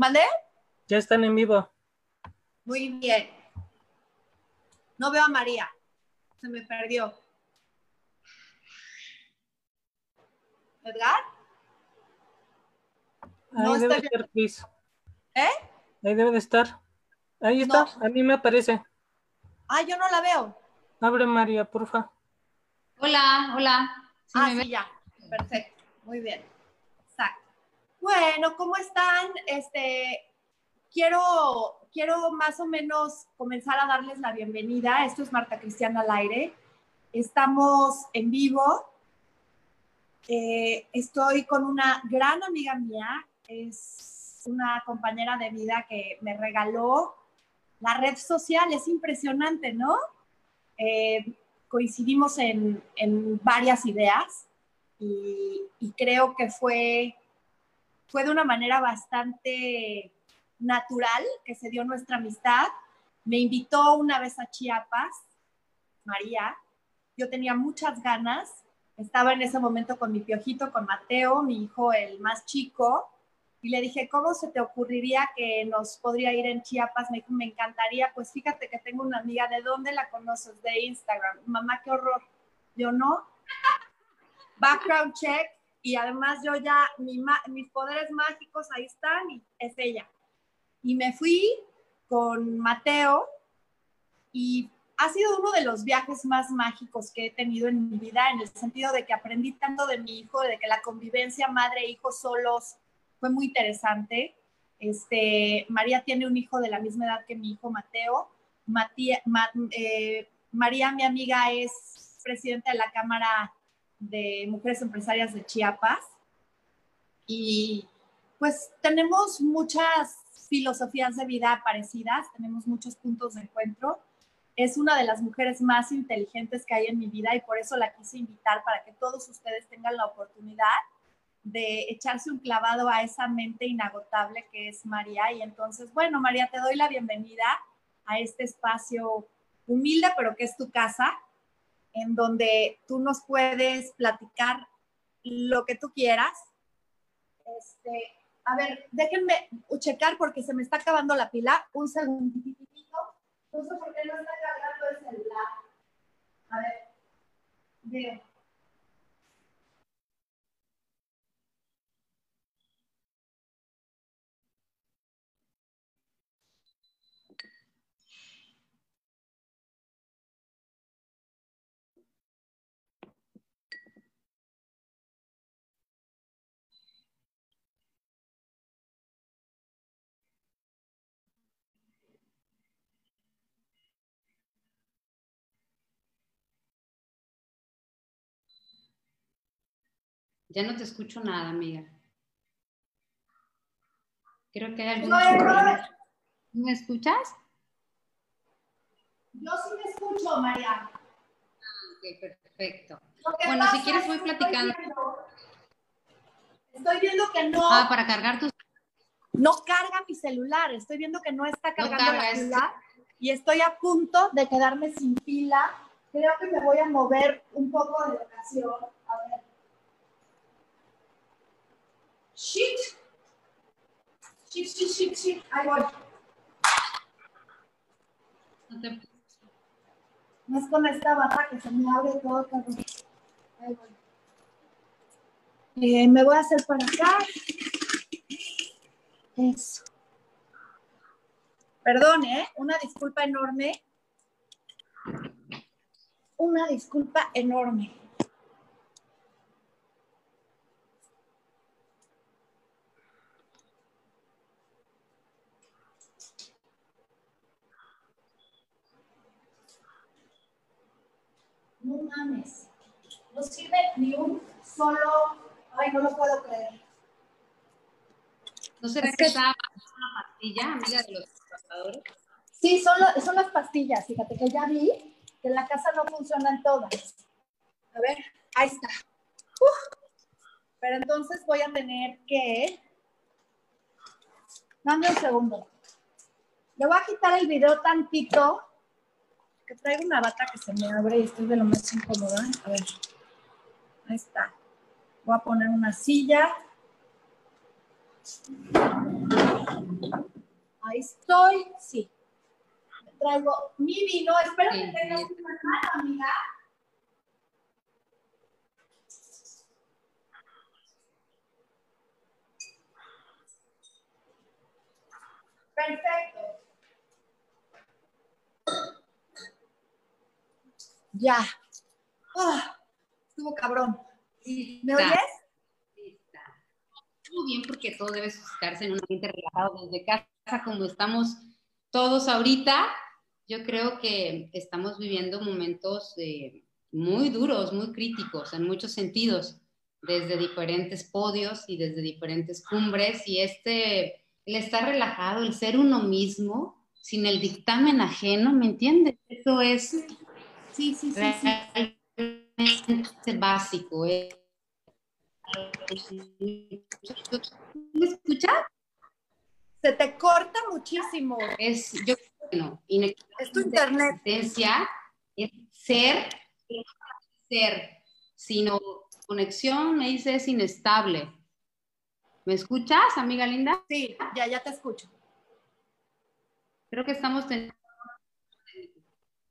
¿Mandé? Ya están en vivo. Muy bien. No veo a María. Se me perdió. ¿Edgar? Ahí No debe está estar, Cris. ¿Eh? Ahí debe de estar. Ahí está, No. a mí me aparece. Ah, yo no la veo. Abre María, porfa. Hola, hola. ¿Sí ah, me ya. Perfecto. Muy bien. Bueno, ¿cómo están? Este, quiero, quiero más o menos comenzar a darles la bienvenida. Esto es Marta Cristiana al aire. Estamos en vivo. Eh, estoy con una gran amiga mía. Es una compañera de vida que me regaló la red social. Es impresionante, ¿no? Eh, coincidimos en, en varias ideas y creo que fue, fue de una manera bastante natural que se dio nuestra amistad. Me invitó una vez a Chiapas, María. Yo tenía muchas ganas. Estaba en ese momento con mi piojito, con Mateo, mi hijo el más chico, y le dije, ¿cómo se te ocurriría que nos podría ir en Chiapas? Me me encantaría. Pues fíjate que tengo una amiga, ¿de dónde la conoces? De Instagram. Mamá, qué horror. Yo no. Background check. Y además yo ya, mi mis poderes mágicos ahí están y es ella. Y me fui con Mateo y ha sido uno de los viajes más mágicos que he tenido en mi vida, en el sentido de que aprendí tanto de mi hijo, de que la convivencia madre-hijo solos fue muy interesante. Este, María tiene un hijo de la misma edad que mi hijo Mateo. Matía- Ma- eh, María, mi amiga, es presidenta de la Cámara de Mujeres Empresarias de Chiapas. Y pues tenemos muchas filosofías de vida parecidas, tenemos muchos puntos de encuentro. Es una de las mujeres más inteligentes que hay en mi vida y por eso la quise invitar para que todos ustedes tengan la oportunidad de echarse un clavado a esa mente inagotable que es María. Y entonces, bueno, María, te doy la bienvenida a este espacio humilde, pero que es tu casa, en donde tú nos puedes platicar lo que tú quieras. Este, a ver, déjenme checar porque se me está acabando la pila. Un segundito. No sé por qué no está cargando el celular. A ver, veo. Ya no te escucho nada, amiga. Creo que hay algún No, problema. ¿Me escuchas? Yo sí me escucho, María. Ok, perfecto. Bueno, si quieres es voy platicando. Estoy viendo, estoy viendo que no, Ah, para cargar tus... no carga mi celular. Estoy viendo que no está cargando carga, la es- pila y estoy a punto de quedarme sin pila. Creo que me voy a mover un poco de locación. A ver. Shit. Shit, shit, shit, shit. Ahí voy. no te- No es con esta barra que se me abre todo, cabrón. Ahí voy. Eh, me voy a hacer para acá. Eso. Perdón, ¿eh? Una disculpa enorme. Una disculpa enorme. No mames. No sirve ni un solo. Ay, no lo puedo creer. ¿No será Es que que- está una pastilla, amiga de los trabajadores? Sí, son, lo- son las pastillas. Fíjate que ya vi que en la casa no funcionan todas. A ver, ahí está. Uf. Pero entonces voy a tener que. Dame un segundo. Le voy a quitar el video tantito. Traigo una bata que se me abre y estoy de lo más incómoda. A ver. Ahí está. Voy a poner una silla. Ahí estoy, sí. Traigo mi vino. Espero que tengas una mano, amiga. Perfecto. Ya. Ah, estuvo cabrón. ¿Me oyes? Muy bien, porque todo debe suscitarse en un ambiente relajado desde casa, como estamos todos ahorita. Yo creo que estamos viviendo momentos eh, muy duros, muy críticos en muchos sentidos, desde diferentes podios y desde diferentes cumbres. Y este, el estar relajado, el ser uno mismo, sin el dictamen ajeno, ¿me entiendes? Eso es Sí, sí, sí, sí. realmente básico. ¿eh? ¿Me escuchas? Se te corta muchísimo. Es, yo, bueno, Es tu internet. es ser, ser, sino conexión, me dice, es inestable. ¿Me escuchas, amiga linda? Sí, ya, ya te escucho. Creo que estamos teniendo...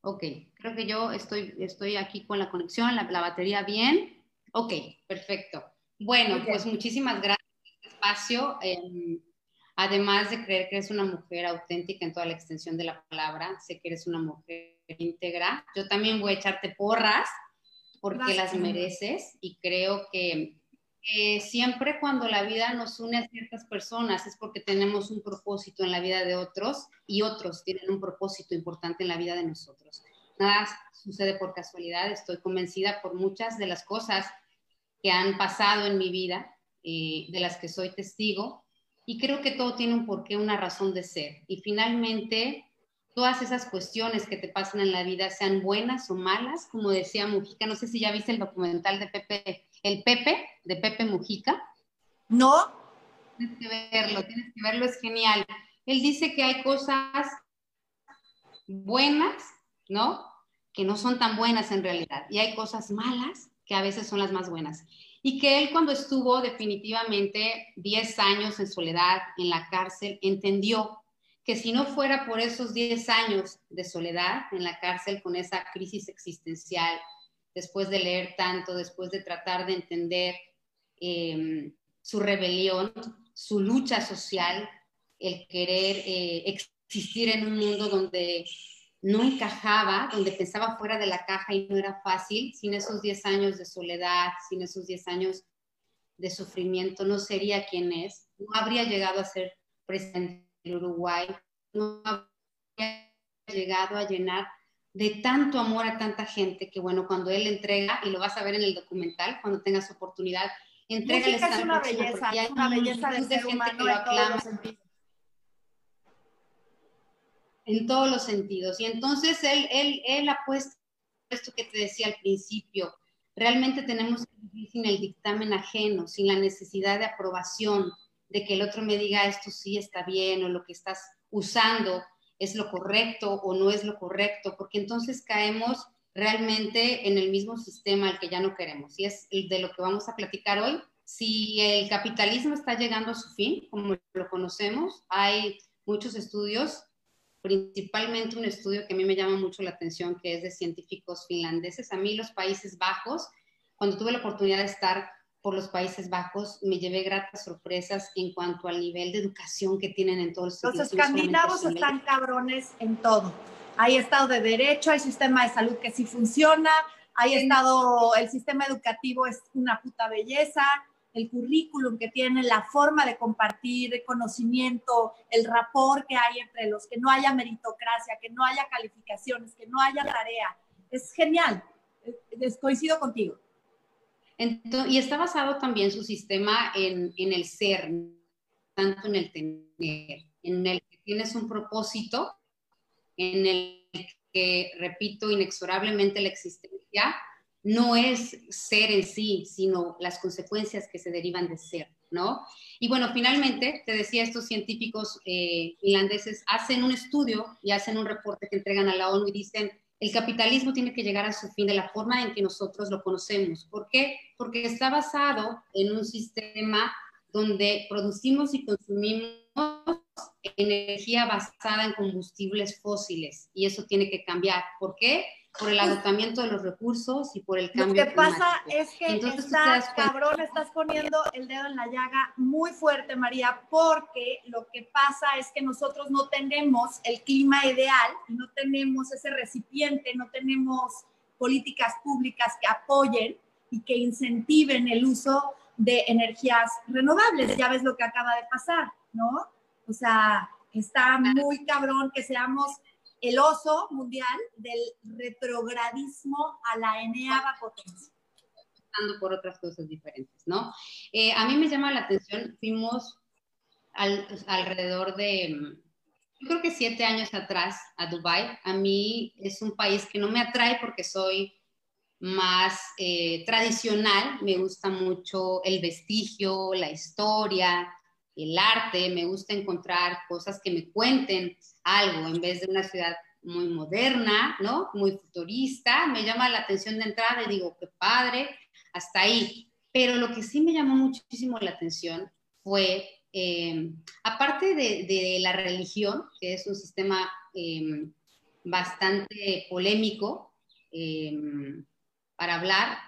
Ok, creo que yo estoy, estoy aquí con la conexión, la, la batería bien. Ok, perfecto. Bueno, pues muchísimas gracias por este espacio. eh, además de creer que eres una mujer auténtica en toda la extensión de la palabra, sé que eres una mujer íntegra. Yo también voy a echarte porras porque Gracias. las mereces y creo que que siempre cuando la vida nos une a ciertas personas es porque tenemos un propósito en la vida de otros y otros tienen un propósito importante en la vida de nosotros. Nada sucede por casualidad, estoy convencida por muchas de las cosas que han pasado en mi vida, eh, de las que soy testigo, y creo que todo tiene un porqué, una razón de ser. Y finalmente, todas esas cuestiones que te pasan en la vida, sean buenas o malas, como decía Mujica, no sé si ya viste el documental de Pepe, el Pepe, de Pepe Mujica, ¿No? tienes que verlo, tienes que verlo, es genial. Él dice que hay cosas buenas, ¿no? Que no son tan buenas en realidad, y hay cosas malas que a veces son las más buenas. Y que él cuando estuvo definitivamente 10 años en soledad en la cárcel, entendió que si no fuera por esos 10 años de soledad en la cárcel con esa crisis existencial, después de leer tanto, después de tratar de entender eh, su rebelión, su lucha social, el querer eh, existir en un mundo donde no encajaba, donde pensaba fuera de la caja y no era fácil, sin esos 10 años de soledad, sin esos 10 años de sufrimiento, no sería quien es, no habría llegado a ser presidente del Uruguay, no habría llegado a llenar de tanto amor a tanta gente que bueno, cuando él entrega, y lo vas a ver en el documental, cuando tengas oportunidad, entrega el Música es una belleza, hay es una belleza de multitud ser gente humano que lo en todos aclama los sentidos. en todos los sentidos. Y entonces él, él, él ha puesto esto que te decía al principio, realmente tenemos que vivir sin el dictamen ajeno, sin la necesidad de aprobación, de que el otro me diga esto sí está bien o lo que estás usando es lo correcto o no es lo correcto, porque entonces caemos realmente en el mismo sistema al que ya no queremos. Y es de lo que vamos a platicar hoy. Si el capitalismo está llegando a su fin, como lo conocemos, hay muchos estudios principalmente un estudio que a mí me llama mucho la atención, que es de científicos finlandeses. A mí los Países Bajos, cuando tuve la oportunidad de estar por los Países Bajos, me llevé gratas sorpresas en cuanto al nivel de educación que tienen en todos Los solamente escandinavos están cabrones en todo. Hay Estado de Derecho, hay sistema de salud que sí funciona, hay Estado, el sistema educativo es una puta belleza, el currículum que tiene, la forma de compartir el conocimiento, el rapport que hay entre los, que no haya meritocracia, que no haya calificaciones, que no haya tarea. Es genial. Es- coincido contigo. Ento- y está basado también su sistema en, en el ser, tanto en el tener, en el que tienes un propósito, en el que, repito, inexorablemente la existencia no es ser en sí, sino las consecuencias que se derivan de ser, ¿no? Y bueno, finalmente, te decía, estos científicos eh, finlandeses hacen un estudio y hacen un reporte que entregan a la ONU y dicen, el capitalismo tiene que llegar a su fin de la forma en que nosotros lo conocemos. ¿Por qué? Porque está basado en un sistema donde producimos y consumimos energía basada en combustibles fósiles y eso tiene que cambiar. ¿Por qué? Por el pues agotamiento de los recursos y por el cambio Lo que pasa es que estás, cabrón, estás poniendo el dedo en la llaga muy fuerte, María, porque lo que pasa es que nosotros no tenemos el clima ideal, no tenemos ese recipiente, no tenemos políticas públicas que apoyen y que incentiven el uso de energías renovables. Ya ves lo que acaba de pasar, ¿no? O sea, está muy cabrón que seamos el oso mundial del retrogradismo a la eneaba potencia. Por otras cosas diferentes, ¿no? Eh, a mí me llama la atención, fuimos alrededor de, yo creo que siete años atrás a Dubai. A mí es un país que no me atrae porque soy más eh, tradicional, me gusta mucho el vestigio, la historia, el arte, me gusta encontrar cosas que me cuenten algo en vez de una ciudad muy moderna, ¿no? Muy futurista. Me llama la atención de entrada y digo, qué padre, hasta ahí. Pero lo que sí me llamó muchísimo la atención fue, eh, aparte de, la religión, que es un sistema eh, bastante polémico eh, para hablar,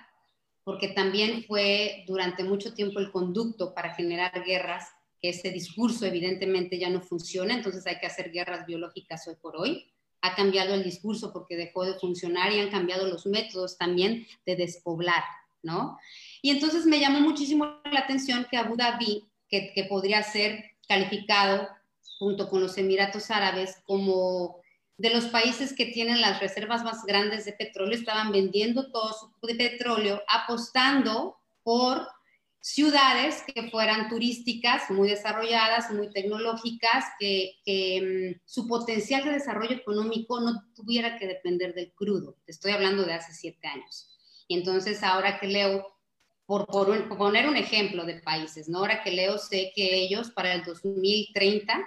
porque también fue durante mucho tiempo el conducto para generar guerras que ese discurso evidentemente ya no funciona, entonces hay que hacer guerras biológicas hoy por hoy. Ha cambiado el discurso porque dejó de funcionar y han cambiado los métodos también de despoblar, ¿no? Y entonces me llamó muchísimo la atención que Abu Dhabi, que, que podría ser calificado junto con los Emiratos Árabes como de los países que tienen las reservas más grandes de petróleo, estaban vendiendo todo su petróleo, apostando por ciudades que fueran turísticas, muy desarrolladas, muy tecnológicas, que, mm, su potencial de desarrollo económico no tuviera que depender del crudo. Estoy hablando de hace siete años. Y entonces ahora que leo, por, poner un ejemplo de países, ¿no? ahora que leo, sé que ellos para el 2030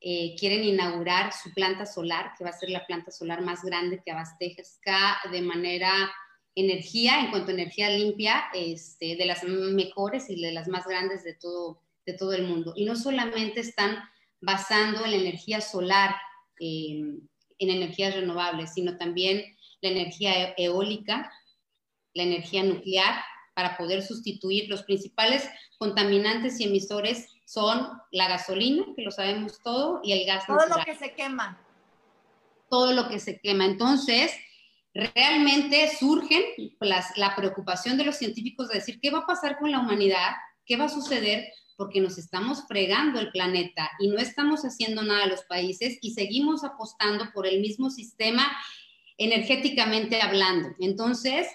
eh, quieren inaugurar su planta solar, que va a ser la planta solar más grande que abastezca de manera energía, en cuanto a energía limpia, este, de las mejores y de las más grandes de todo, de todo el mundo. Y no solamente están basando en la energía solar, em, en energías renovables, sino también la energía e-, eólica, la energía nuclear, para poder sustituir los principales contaminantes y emisores son la gasolina, que lo sabemos todo, y el gas. Todo lo que se quema. Todo lo que se quema. Entonces, realmente surgen la preocupación de los científicos de decir qué va a pasar con la humanidad, qué va a suceder, porque nos estamos fregando el planeta y no estamos haciendo nada a los países y seguimos apostando por el mismo sistema energéticamente hablando. Entonces,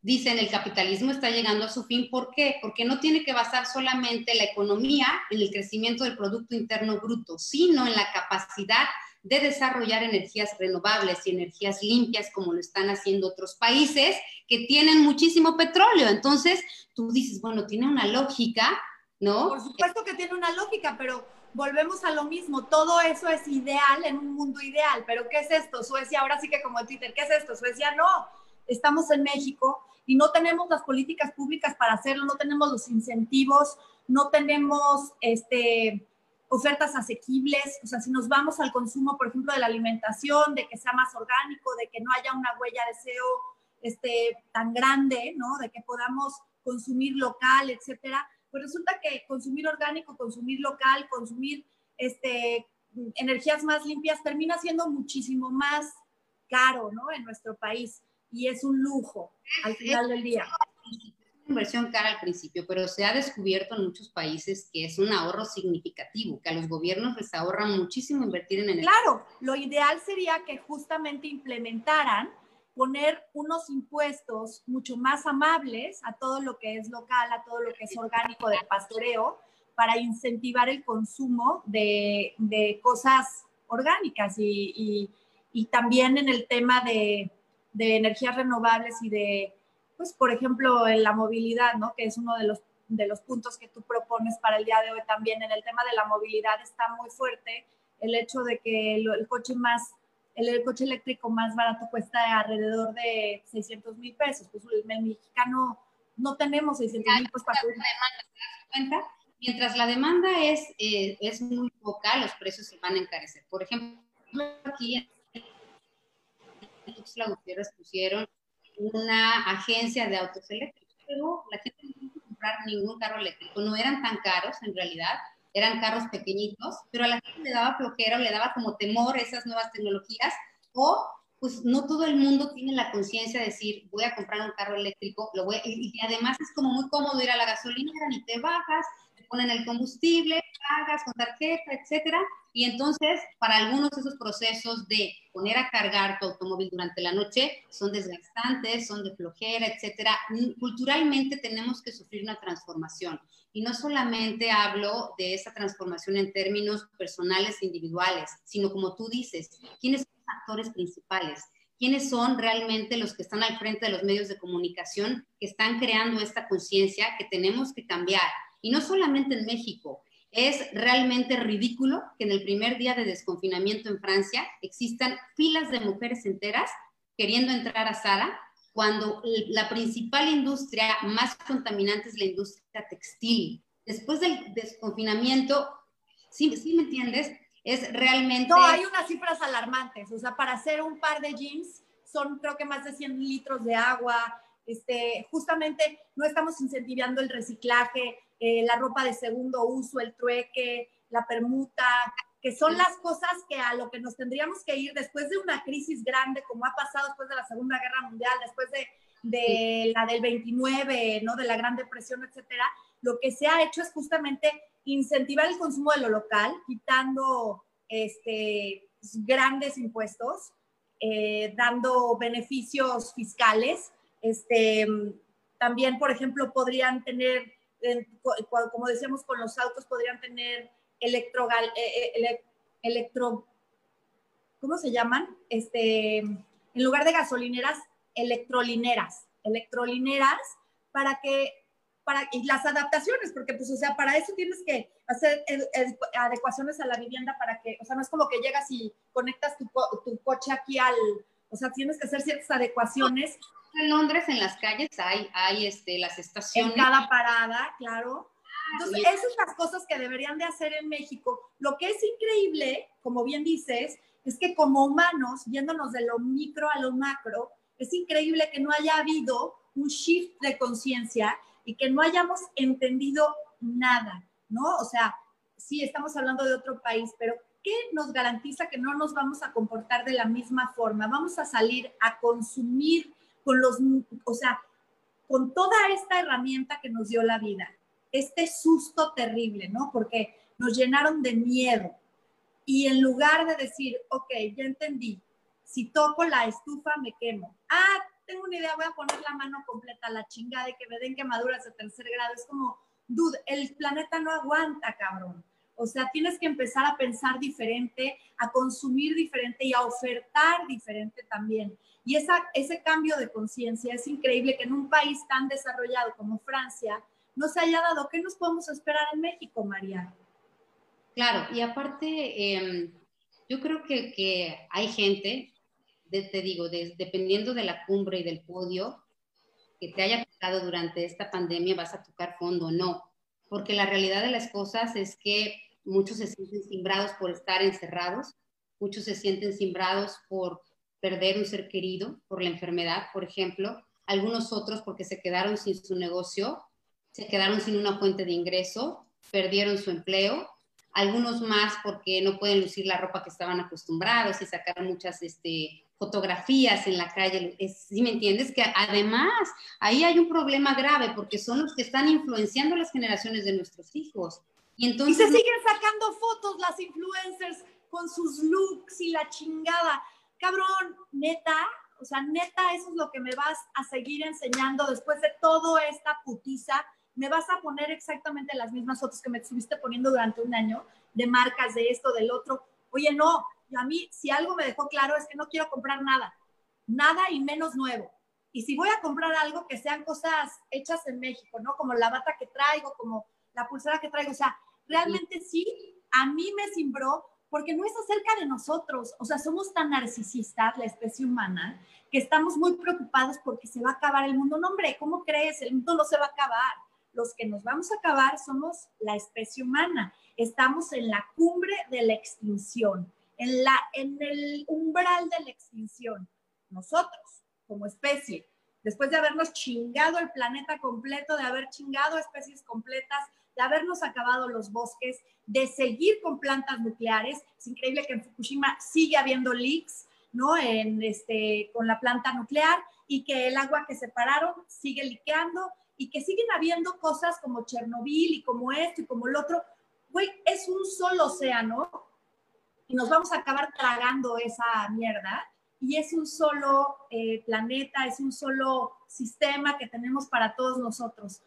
dicen, el capitalismo está llegando a su fin. ¿Por qué? Porque no tiene que basar solamente la economía en el crecimiento del Producto Interno Bruto, sino en la capacidad de desarrollar energías renovables y energías limpias como lo están haciendo otros países que tienen muchísimo petróleo. Entonces, tú dices, bueno, tiene una lógica, ¿no? Por supuesto que tiene una lógica, pero volvemos a lo mismo. Todo eso es ideal en un mundo ideal, pero ¿qué es esto? Suecia, ahora sí que como el Twitter, ¿qué es esto? Suecia no. Estamos en México y no tenemos las políticas públicas para hacerlo, no tenemos los incentivos, no tenemos este ofertas asequibles, o sea, si nos vamos al consumo, por ejemplo, de la alimentación, de que sea más orgánico, de que no haya una huella de SEO este, tan grande, ¿no? De que podamos consumir local, etcétera, pues resulta que consumir orgánico, consumir local, consumir este, energías más limpias termina siendo muchísimo más caro, ¿no? En nuestro país y es un lujo al final del día inversión cara al principio, pero se ha descubierto en muchos países que es un ahorro significativo, que a los gobiernos les ahorra muchísimo invertir en energía. Claro, lo ideal sería que justamente implementaran poner unos impuestos mucho más amables a todo lo que es local, a todo lo que es orgánico del pastoreo, para incentivar el consumo de, de cosas orgánicas y, y, también en el tema de, de energías renovables y de pues, por ejemplo, en la movilidad, ¿no? Que es uno de los, de los puntos que tú propones para el día de hoy también. En el tema de la movilidad está muy fuerte el hecho de que el, coche más, el, coche eléctrico más barato cuesta alrededor de 600 mil pesos. Pues el, mexicano no tenemos 600 mil pesos para... cuenta? mientras la demanda es, eh, es muy poca, los precios se van a encarecer. Por ejemplo, aquí en Tuxtla Gutiérrez pusieron una agencia de autos eléctricos, pero la gente no quiso comprar ningún carro eléctrico, no eran tan caros en realidad, eran carros pequeñitos, pero a la gente le daba flojera o le daba como temor esas nuevas tecnologías o pues no todo el mundo tiene la conciencia de decir, voy a comprar un carro eléctrico, lo voy y, además es como muy cómodo ir a la gasolinera, ni te bajas, ponen el combustible, pagas con tarjeta, etcétera. Y entonces, para algunos esos procesos de poner a cargar tu automóvil durante la noche son desgastantes, son de flojera, etcétera. Culturalmente tenemos que sufrir una transformación. Y no solamente hablo de esa transformación en términos personales e individuales, sino como tú dices, ¿quiénes actores principales, quiénes son realmente los que están al frente de los medios de comunicación que están creando esta conciencia que tenemos que cambiar. Y no solamente en México, es realmente ridículo que en el primer día de desconfinamiento en Francia existan filas de mujeres enteras queriendo entrar a Sara cuando la principal industria más contaminante es la industria textil. Después del desconfinamiento, ¿sí, ¿sí me entiendes? es realmente... No, hay unas cifras alarmantes, o sea, para hacer un par de jeans son creo que más de 100 litros de agua, este, justamente no estamos incentivando el reciclaje, eh, la ropa de segundo uso, el trueque, la permuta, que son las cosas que a lo que nos tendríamos que ir después de una crisis grande, como ha pasado después de la Segunda Guerra Mundial, después de, de la del 29, ¿no? de la Gran Depresión, etcétera, lo que se ha hecho es justamente incentivar el consumo de lo local, quitando este, grandes impuestos, eh, dando beneficios fiscales. Este, también, por ejemplo, podrían tener, como decíamos con los autos, podrían tener electro, eh, eh, electro ¿cómo se llaman? Este, en lugar de gasolineras, electrolineras, electrolineras para que y las adaptaciones, porque pues, o sea, para eso tienes que hacer adecuaciones a la vivienda para que, o sea, no es como que llegas y conectas tu, tu coche aquí al, o sea, tienes que hacer ciertas adecuaciones. En Londres, en las calles, hay, hay este, las estaciones. En cada parada, claro. Entonces, esas son las cosas que deberían de hacer en México. Lo que es increíble, como bien dices, es que como humanos, yéndonos de lo micro a lo macro, es increíble que no haya habido un shift de conciencia y que no hayamos entendido nada, ¿no? O sea, sí, estamos hablando de otro país, pero ¿qué nos garantiza que no nos vamos a comportar de la misma forma? Vamos a salir a consumir con los, o sea, con toda esta herramienta que nos dio la vida, este susto terrible, ¿no? Porque nos llenaron de miedo. Y en lugar de decir, ok, ya entendí, si toco la estufa me quemo. Ah, tengo una idea, voy a poner la mano completa, la chingada de que me den quemaduras de tercer grado. Es como, dude, el planeta no aguanta, cabrón. O sea, tienes que empezar a pensar diferente, a consumir diferente y a ofertar diferente también. Y esa, ese cambio de conciencia es increíble que en un país tan desarrollado como Francia no se haya dado. ¿Qué nos podemos esperar en México, María? Claro, y aparte, em, yo creo que, que, hay gente te digo, dependiendo de la cumbre y del podio que te haya tocado durante esta pandemia, vas a tocar fondo o no. Porque la realidad de las cosas es que muchos se sienten simbrados por estar encerrados, muchos se sienten simbrados por perder un ser querido, por la enfermedad, por ejemplo, algunos otros porque se quedaron sin su negocio, se quedaron sin una fuente de ingreso, perdieron su empleo, algunos más porque no pueden lucir la ropa que estaban acostumbrados y sacaron muchas este, fotografías en la calle, si me entiendes? Que además ahí hay un problema grave porque son los que están influenciando las generaciones de nuestros hijos. Y entonces... se siguen sacando fotos las influencers con sus looks y la chingada. Cabrón, neta, o sea, neta, eso es lo que me vas a seguir enseñando después de toda esta putiza. Me vas a poner exactamente las mismas fotos que me estuviste poniendo durante un año de marcas de esto, del otro. Oye, no, y a mí, si algo me dejó claro es que no quiero comprar nada, nada y menos nuevo. Y si voy a comprar algo, que sean cosas hechas en México, ¿no? Como la bata que traigo, como la pulsera que traigo. O sea, realmente sí, a mí me cimbró porque no es acerca de nosotros. O sea, somos tan narcisistas, la especie humana, que estamos muy preocupados porque se va a acabar el mundo. No, hombre, ¿cómo crees? El mundo no se va a acabar los que nos vamos a acabar somos la especie humana. Estamos en la cumbre de la extinción, en, la, en el umbral de la extinción. Nosotros, como especie, después de habernos chingado el planeta completo, de haber chingado especies completas, de habernos acabado los bosques, de seguir con plantas nucleares. Es increíble que en Fukushima sigue habiendo leaks, ¿no? En este, con la planta nuclear y que el agua que separaron sigue liqueando y que siguen habiendo cosas como Chernobyl y como esto y como el otro. Güey, es un solo océano y nos vamos a acabar tragando esa mierda y es un solo eh, planeta, es un solo sistema que tenemos para todos nosotros.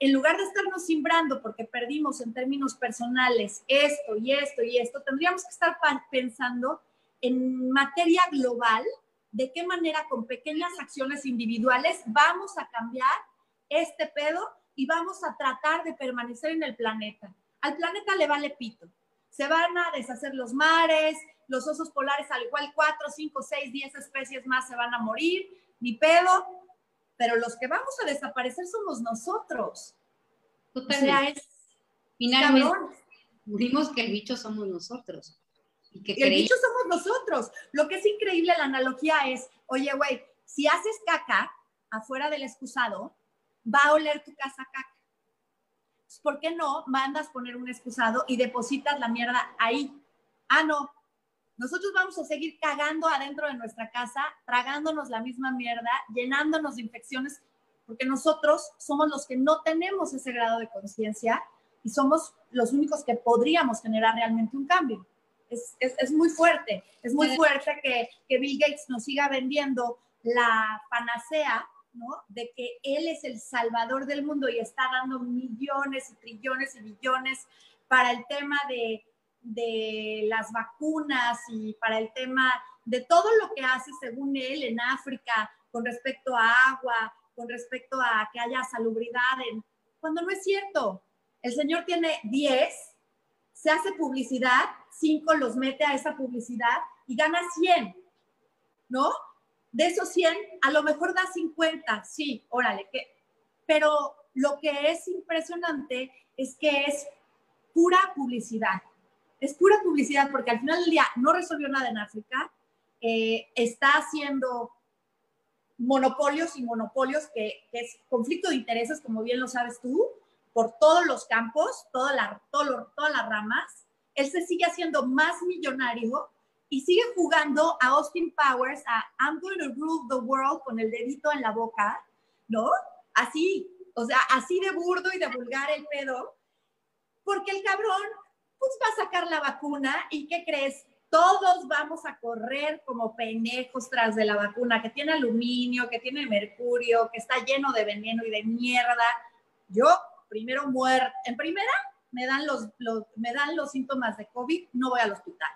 En lugar de estarnos simbrando porque perdimos en términos personales esto y esto y esto, tendríamos que estar pensando en materia global de qué manera con pequeñas acciones individuales vamos a cambiar este pedo y vamos a tratar de permanecer en el planeta. Al planeta le vale pito. Se van a deshacer los mares, los osos polares, al igual cuatro, cinco, seis, diez especies más se van a morir, ni pedo, pero los que vamos a desaparecer somos nosotros. Totalmente. O sea, es Finalmente, Dimos que el bicho somos nosotros. Y que el bicho somos nosotros. Lo que es increíble, la analogía es, oye, güey, si haces caca afuera del excusado, va a oler tu casa caca. ¿Por qué no mandas poner un excusado y depositas la mierda ahí? Ah, no, nosotros vamos a seguir cagando adentro de nuestra casa, tragándonos la misma mierda, llenándonos de infecciones, porque nosotros somos los que no tenemos ese grado de conciencia y somos los únicos que podríamos generar realmente un cambio. Es, es, es muy fuerte, es muy fuerte que, que Bill Gates nos siga vendiendo la panacea ¿no? De que Él es el salvador del mundo y está dando millones y trillones y billones para el tema de de las vacunas y para el tema de todo lo que hace, según él, en África con respecto a agua, con respecto a que haya salubridad, cuando no es cierto. El señor tiene 10, se hace publicidad, 5 los mete a esa publicidad y gana 100, ¿no? De esos 100, a lo mejor da 50, sí, órale, que, pero lo que es impresionante es que es pura publicidad es pura publicidad porque al final del día no resolvió nada en África, eh, está haciendo monopolios y monopolios que, es conflicto de intereses, como bien lo sabes tú, por todos los campos, toda la, todas las ramas. Él se sigue haciendo más millonario y sigue jugando a Austin Powers, a I'm going to rule the world con el dedito en la boca, ¿no? Así, o sea, así de burdo y de vulgar el pedo, porque el cabrón pues va a sacar la vacuna y ¿qué crees? Todos vamos a correr como pendejos tras de la vacuna que tiene aluminio, que tiene mercurio, que está lleno de veneno y de mierda. Yo primero muerto, en primera me dan los, me dan los síntomas de COVID, no voy al hospital.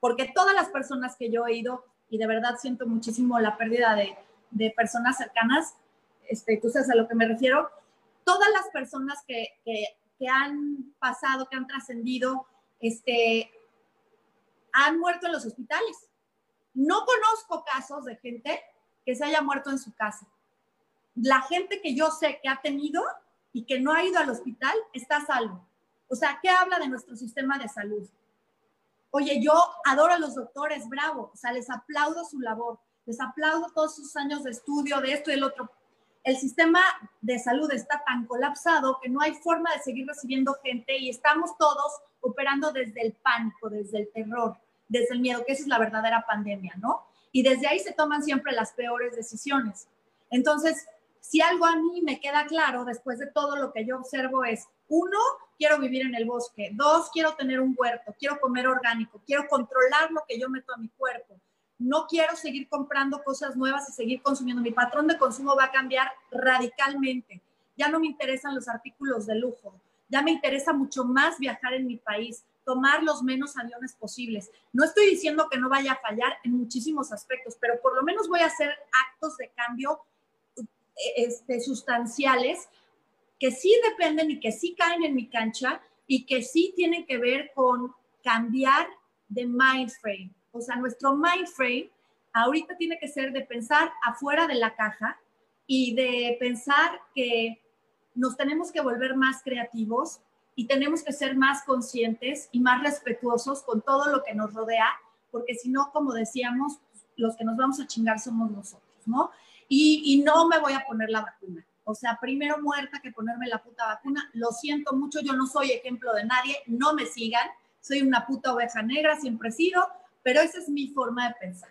Porque todas las personas que yo he ido, y de verdad siento muchísimo la pérdida de, de personas cercanas, este, tú sabes a lo que me refiero, todas las personas que, que que han pasado, que han trascendido, este, han muerto en los hospitales. No conozco casos de gente que se haya muerto en su casa. La gente que yo sé que ha tenido y que no ha ido al hospital está a salvo. O sea, ¿qué habla de nuestro sistema de salud? Oye, yo adoro a los doctores, bravo, o sea, les aplaudo su labor, les aplaudo todos sus años de estudio, de esto y el otro, el sistema de salud está tan colapsado que no hay forma de seguir recibiendo gente y estamos todos operando desde el pánico, desde el terror, desde el miedo, que esa es la verdadera pandemia, ¿no? Y desde ahí se toman siempre las peores decisiones. Entonces, si algo a mí me queda claro después de todo lo que yo observo es, uno, quiero vivir en el bosque, dos, quiero tener un huerto, quiero comer orgánico, quiero controlar lo que yo meto a mi cuerpo, no quiero seguir comprando cosas nuevas y seguir consumiendo. Mi patrón de consumo va a cambiar radicalmente. Ya no me interesan los artículos de lujo. Ya me interesa mucho más viajar en mi país, tomar los menos aviones posibles. No estoy diciendo que no vaya a fallar en muchísimos aspectos, pero por lo menos voy a hacer actos de cambio este, sustanciales que sí dependen y que sí caen en mi cancha y que sí tienen que ver con cambiar de mind frame o sea, nuestro mind frame ahorita tiene que ser de pensar afuera de la caja y de pensar que nos tenemos que volver más creativos y tenemos que ser más conscientes y más respetuosos con todo lo que nos rodea, porque si no, como decíamos, los que nos vamos a chingar somos nosotros, ¿no? Y, no me voy a poner la vacuna. O sea, primero muerta que ponerme la puta vacuna. Lo siento mucho, yo no soy ejemplo de nadie, no me sigan. Soy una puta oveja negra, siempre he sido, pero esa es mi forma de pensar.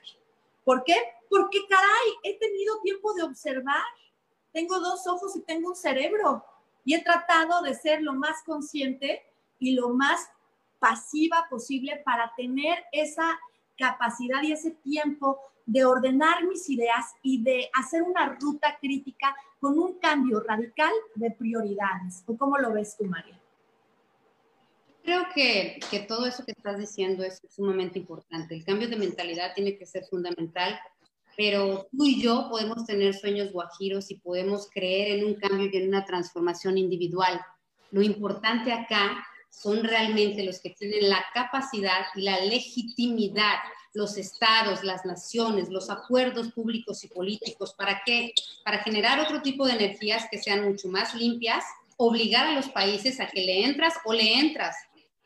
¿Por qué? Porque, caray, he tenido tiempo de observar. Tengo dos ojos y tengo un cerebro. Y he tratado de ser lo más consciente y lo más pasiva posible para tener esa capacidad y ese tiempo de ordenar mis ideas y de hacer una ruta crítica con un cambio radical de prioridades. ¿O cómo lo ves tú, María? Creo que, que, todo eso que estás diciendo es sumamente importante. El cambio de mentalidad tiene que ser fundamental, pero tú y yo podemos tener sueños guajiros y podemos creer en un cambio y en una transformación individual. Lo importante acá son realmente los que tienen la capacidad y la legitimidad, los estados, las naciones, los acuerdos públicos y políticos. ¿Para qué? Para generar otro tipo de energías que sean mucho más limpias, obligar a los países a que le entras o le entras.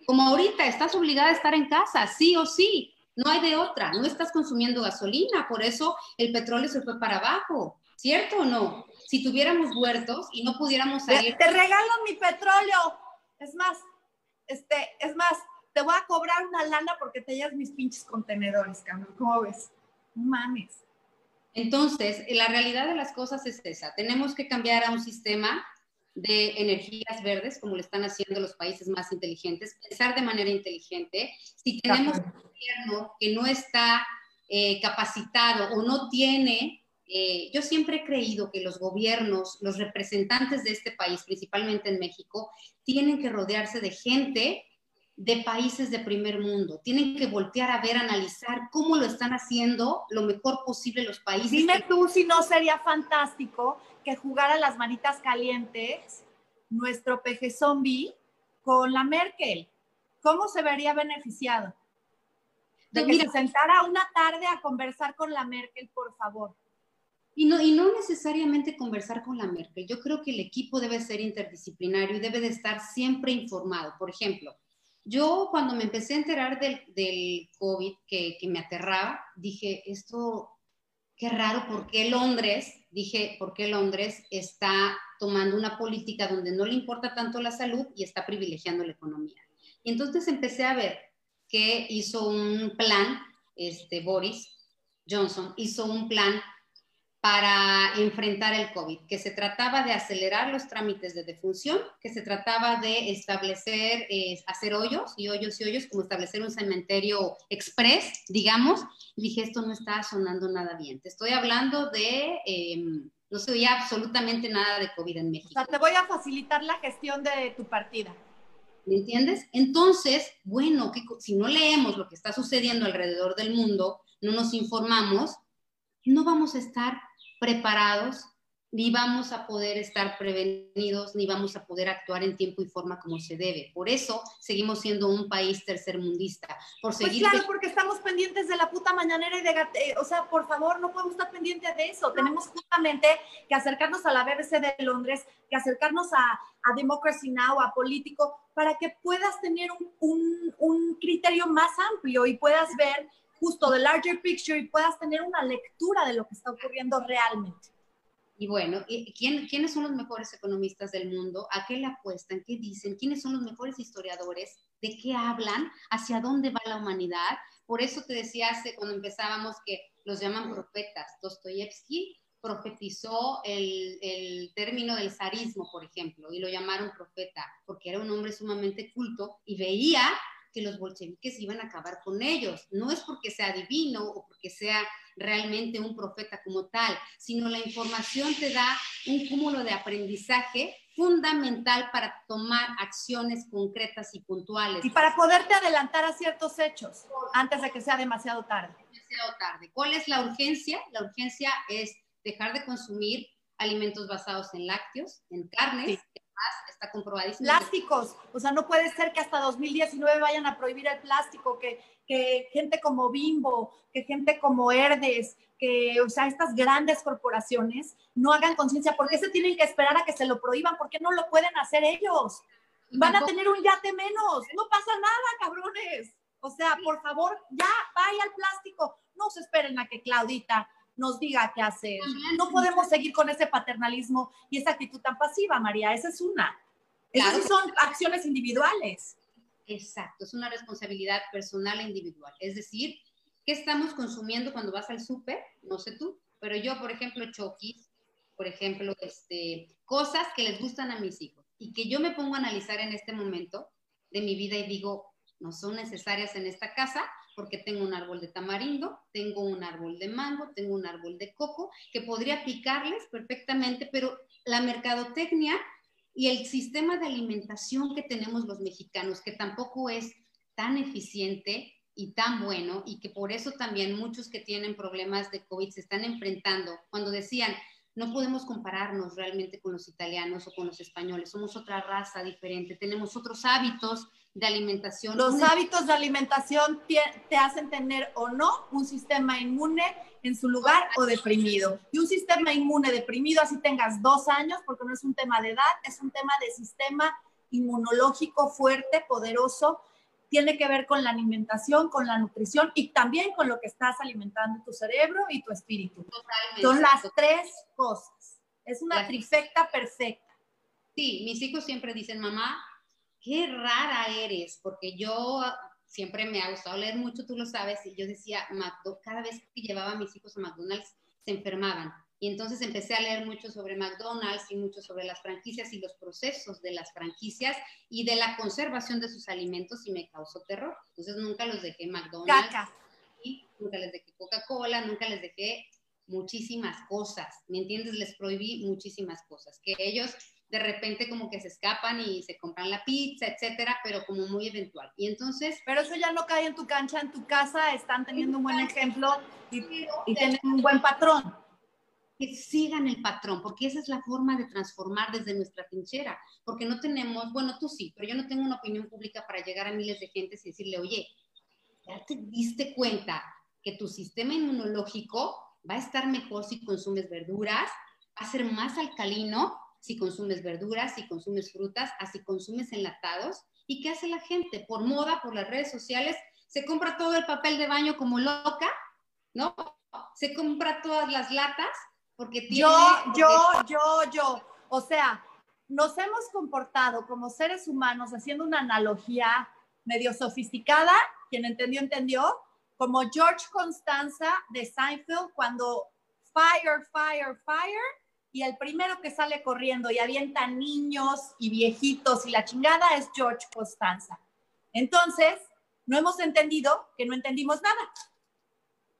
Como ahorita, estás obligada a estar en casa, sí o sí. No hay de otra, no estás consumiendo gasolina, por eso el petróleo se fue para abajo, ¿cierto o no? Si tuviéramos huertos y no pudiéramos salir... Te regalo mi petróleo. Es más, este, es más, te voy a cobrar una lana porque te llevas mis pinches contenedores, cabrón. ¿Cómo ves? mames. Entonces, la realidad de las cosas es esa. Tenemos que cambiar a un sistema de energías verdes, como lo están haciendo los países más inteligentes, pensar de manera inteligente. Si tenemos un gobierno que no está eh, capacitado o no tiene, eh, yo siempre he creído que los gobiernos, los representantes de este país, principalmente en México, tienen que rodearse de gente de países de primer mundo. Tienen que voltear a ver, analizar cómo lo están haciendo lo mejor posible los países. Dime tú si no sería fantástico que jugara las manitas calientes nuestro peje zombie con la Merkel. ¿Cómo se vería beneficiado? De pues que se sentara una tarde a conversar con la Merkel, por favor. Y no, y no necesariamente conversar con la Merkel. Yo creo que el equipo debe ser interdisciplinario y debe de estar siempre informado. Por ejemplo, yo cuando me empecé a enterar del, COVID que, que, me aterraba, dije, esto, qué raro, ¿por qué Londres? Dije, ¿por qué Londres está tomando una política donde no le importa tanto la salud y está privilegiando la economía? Y entonces empecé a ver que hizo un plan, este Boris Johnson hizo un plan para enfrentar el COVID, que se trataba de acelerar los trámites de defunción, que se trataba de establecer, eh, hacer hoyos y hoyos y hoyos, como establecer un cementerio express, digamos. dije, esto no está sonando nada bien. Te estoy hablando de, em, no se oía absolutamente nada de COVID en México. O sea, te voy a facilitar la gestión de tu partida. ¿Me entiendes? Entonces, bueno, que, si no leemos lo que está sucediendo alrededor del mundo, no nos informamos, no vamos a estar preparados, ni vamos a poder estar prevenidos, ni vamos a poder actuar en tiempo y forma como se debe. Por eso seguimos siendo un país tercermundista. Por pues seguir claro, porque estamos pendientes de la puta mañanera y de, eh, o sea, por favor, no podemos estar pendientes de eso. Tenemos justamente que acercarnos a la BBC de Londres, que acercarnos a, a Democracy Now, a Político, para que puedas tener un, un, un criterio más amplio y puedas ver justo the larger picture y puedas tener una lectura de lo que está ocurriendo realmente. Y bueno, ¿quién, ¿quiénes son los mejores economistas del mundo? ¿A qué le apuestan? ¿Qué dicen? ¿Quiénes son los mejores historiadores? ¿De qué hablan? ¿Hacia dónde va la humanidad? Por eso te decía hace, cuando empezábamos que los llaman profetas. Dostoyevsky profetizó el, el, término del zarismo, por ejemplo, y lo llamaron profeta, porque era un hombre sumamente culto y veía que los bolcheviques iban a acabar con ellos. No es porque sea divino o porque sea realmente un profeta como tal, sino la información te da un cúmulo de aprendizaje fundamental para tomar acciones concretas y puntuales. Y para poderte adelantar a ciertos hechos antes de que sea demasiado tarde. Demasiado tarde. ¿Cuál es la urgencia? La urgencia es dejar de consumir alimentos basados en lácteos, en carnes, está comprobadísimo. Plásticos, o sea, no puede ser que hasta 2019 vayan a prohibir el plástico, que, que gente como Bimbo, que gente como Herdes, que, o sea, estas grandes corporaciones no hagan conciencia. ¿Por qué se tienen que esperar a que se lo prohíban? ¿Por qué no lo pueden hacer ellos? Van a tener un yate menos. No pasa nada, cabrones. O sea, por favor, ya vaya al plástico. No se esperen a que Claudita nos diga qué hacer. No podemos seguir con ese paternalismo y esa actitud tan pasiva, María. Esa es una. Esas son acciones individuales. Exacto, es una responsabilidad personal e individual. Es decir, ¿qué estamos consumiendo cuando vas al súper? No sé tú, pero yo, por ejemplo, choquis, por ejemplo, este, cosas que les gustan a mis hijos y que yo me pongo a analizar en este momento de mi vida y digo, no son necesarias en esta casa porque tengo un árbol de tamarindo, tengo un árbol de mango, tengo un árbol de coco que podría picarles perfectamente, pero la mercadotecnia y el sistema de alimentación que tenemos los mexicanos, que tampoco es tan eficiente y tan bueno, y que por eso también muchos que tienen problemas de COVID se están enfrentando, cuando decían, no podemos compararnos realmente con los italianos o con los españoles, somos otra raza diferente, tenemos otros hábitos de alimentación. Los hábitos de alimentación te, hacen tener o no un sistema inmune en su lugar o deprimido. Y un sistema inmune deprimido, así tengas dos años, porque no es un tema de edad, es un tema de sistema inmunológico fuerte, poderoso, tiene que ver con la alimentación, con la nutrición y también con lo que estás alimentando tu cerebro y tu espíritu. Son las tres cosas. Es una trifecta perfecta. Sí, mis hijos siempre dicen, mamá, qué rara eres, porque yo siempre me ha gustado leer mucho, tú lo sabes, y yo decía, cada vez que llevaba a mis hijos a McDonald's, se enfermaban. Y entonces empecé a leer mucho sobre McDonald's y mucho sobre las franquicias y los procesos de las franquicias y de la conservación de sus alimentos y me causó terror. Entonces nunca los dejé McDonald's, y nunca les dejé Coca-Cola, nunca les dejé muchísimas cosas, ¿me entiendes? Les prohibí muchísimas cosas, que ellos de repente como que se escapan y se compran la pizza, etcétera, pero como muy eventual. Y entonces... Pero eso ya no cae en tu cancha, en tu casa, están teniendo un buen ejemplo y, y tienen un buen patrón. Que sigan el patrón, porque esa es la forma de transformar desde nuestra trinchera, porque no tenemos, bueno, tú sí, pero yo no tengo una opinión pública para llegar a miles de gentes y decirle, oye, ya te diste cuenta que tu sistema inmunológico va a estar mejor si consumes verduras, va a ser más alcalino si consumes verduras, si consumes frutas, así consumes enlatados. ¿Y qué hace la gente? Por moda, por las redes sociales, se compra todo el papel de baño como loca, ¿no? Se compra todas las latas porque tiene... Yo, yo, yo, yo. O sea, nos hemos comportado como seres humanos haciendo una analogía medio sofisticada, quien entendió, entendió, como George Constanza de Seinfeld cuando fire, fire, fire, y el primero que sale corriendo y avienta niños y viejitos y la chingada es George Costanza. Entonces, no hemos entendido que no entendimos nada.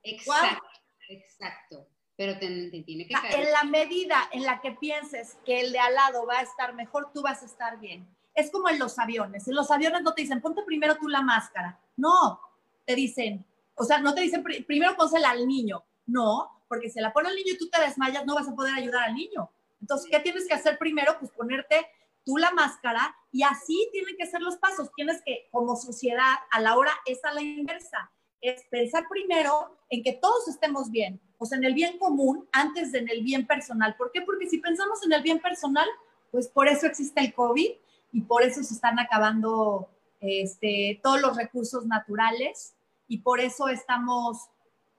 Exacto, exacto. Pero te, tiene que caer. En la medida en la que pienses que el de al lado va a estar mejor, tú vas a estar bien. Es como en los aviones. En los aviones no te dicen, ponte primero tú la máscara. No, te dicen, o sea, no te dicen primero pónsela al niño. No, porque si la pone el niño y tú te desmayas, no vas a poder ayudar al niño. Entonces, ¿qué tienes que hacer primero? Pues ponerte tú la máscara y así tienen que ser los pasos. Tienes que, como sociedad, a la hora es a la inversa, es pensar primero en que todos estemos bien, o sea, en el bien común antes de en el bien personal. ¿Por qué? Porque si pensamos en el bien personal, pues por eso existe el COVID y por eso se están acabando este, todos los recursos naturales y por eso estamos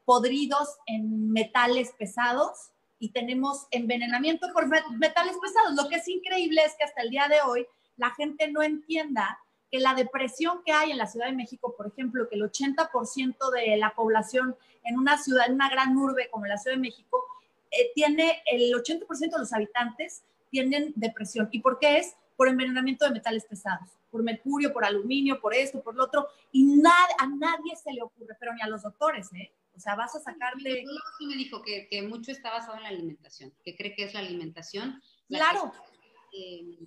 podridos en metales pesados y tenemos envenenamiento por metales pesados. Lo que es increíble es que hasta el día de hoy la gente no entienda que la depresión que hay en la Ciudad de México, por ejemplo, que el 80% de la población en una ciudad, en una gran urbe como la Ciudad de México, eh, tiene el 80% de los habitantes tienen depresión. ¿Y por qué es? Por envenenamiento de metales pesados, por mercurio, por aluminio, por esto, por lo otro. Y a nadie se le ocurre, pero ni a los doctores, ¿eh? O sea, vas a sacarle... Sí, me dijo que, que, mucho está basado en la alimentación, que cree que es la alimentación. claro. Eh,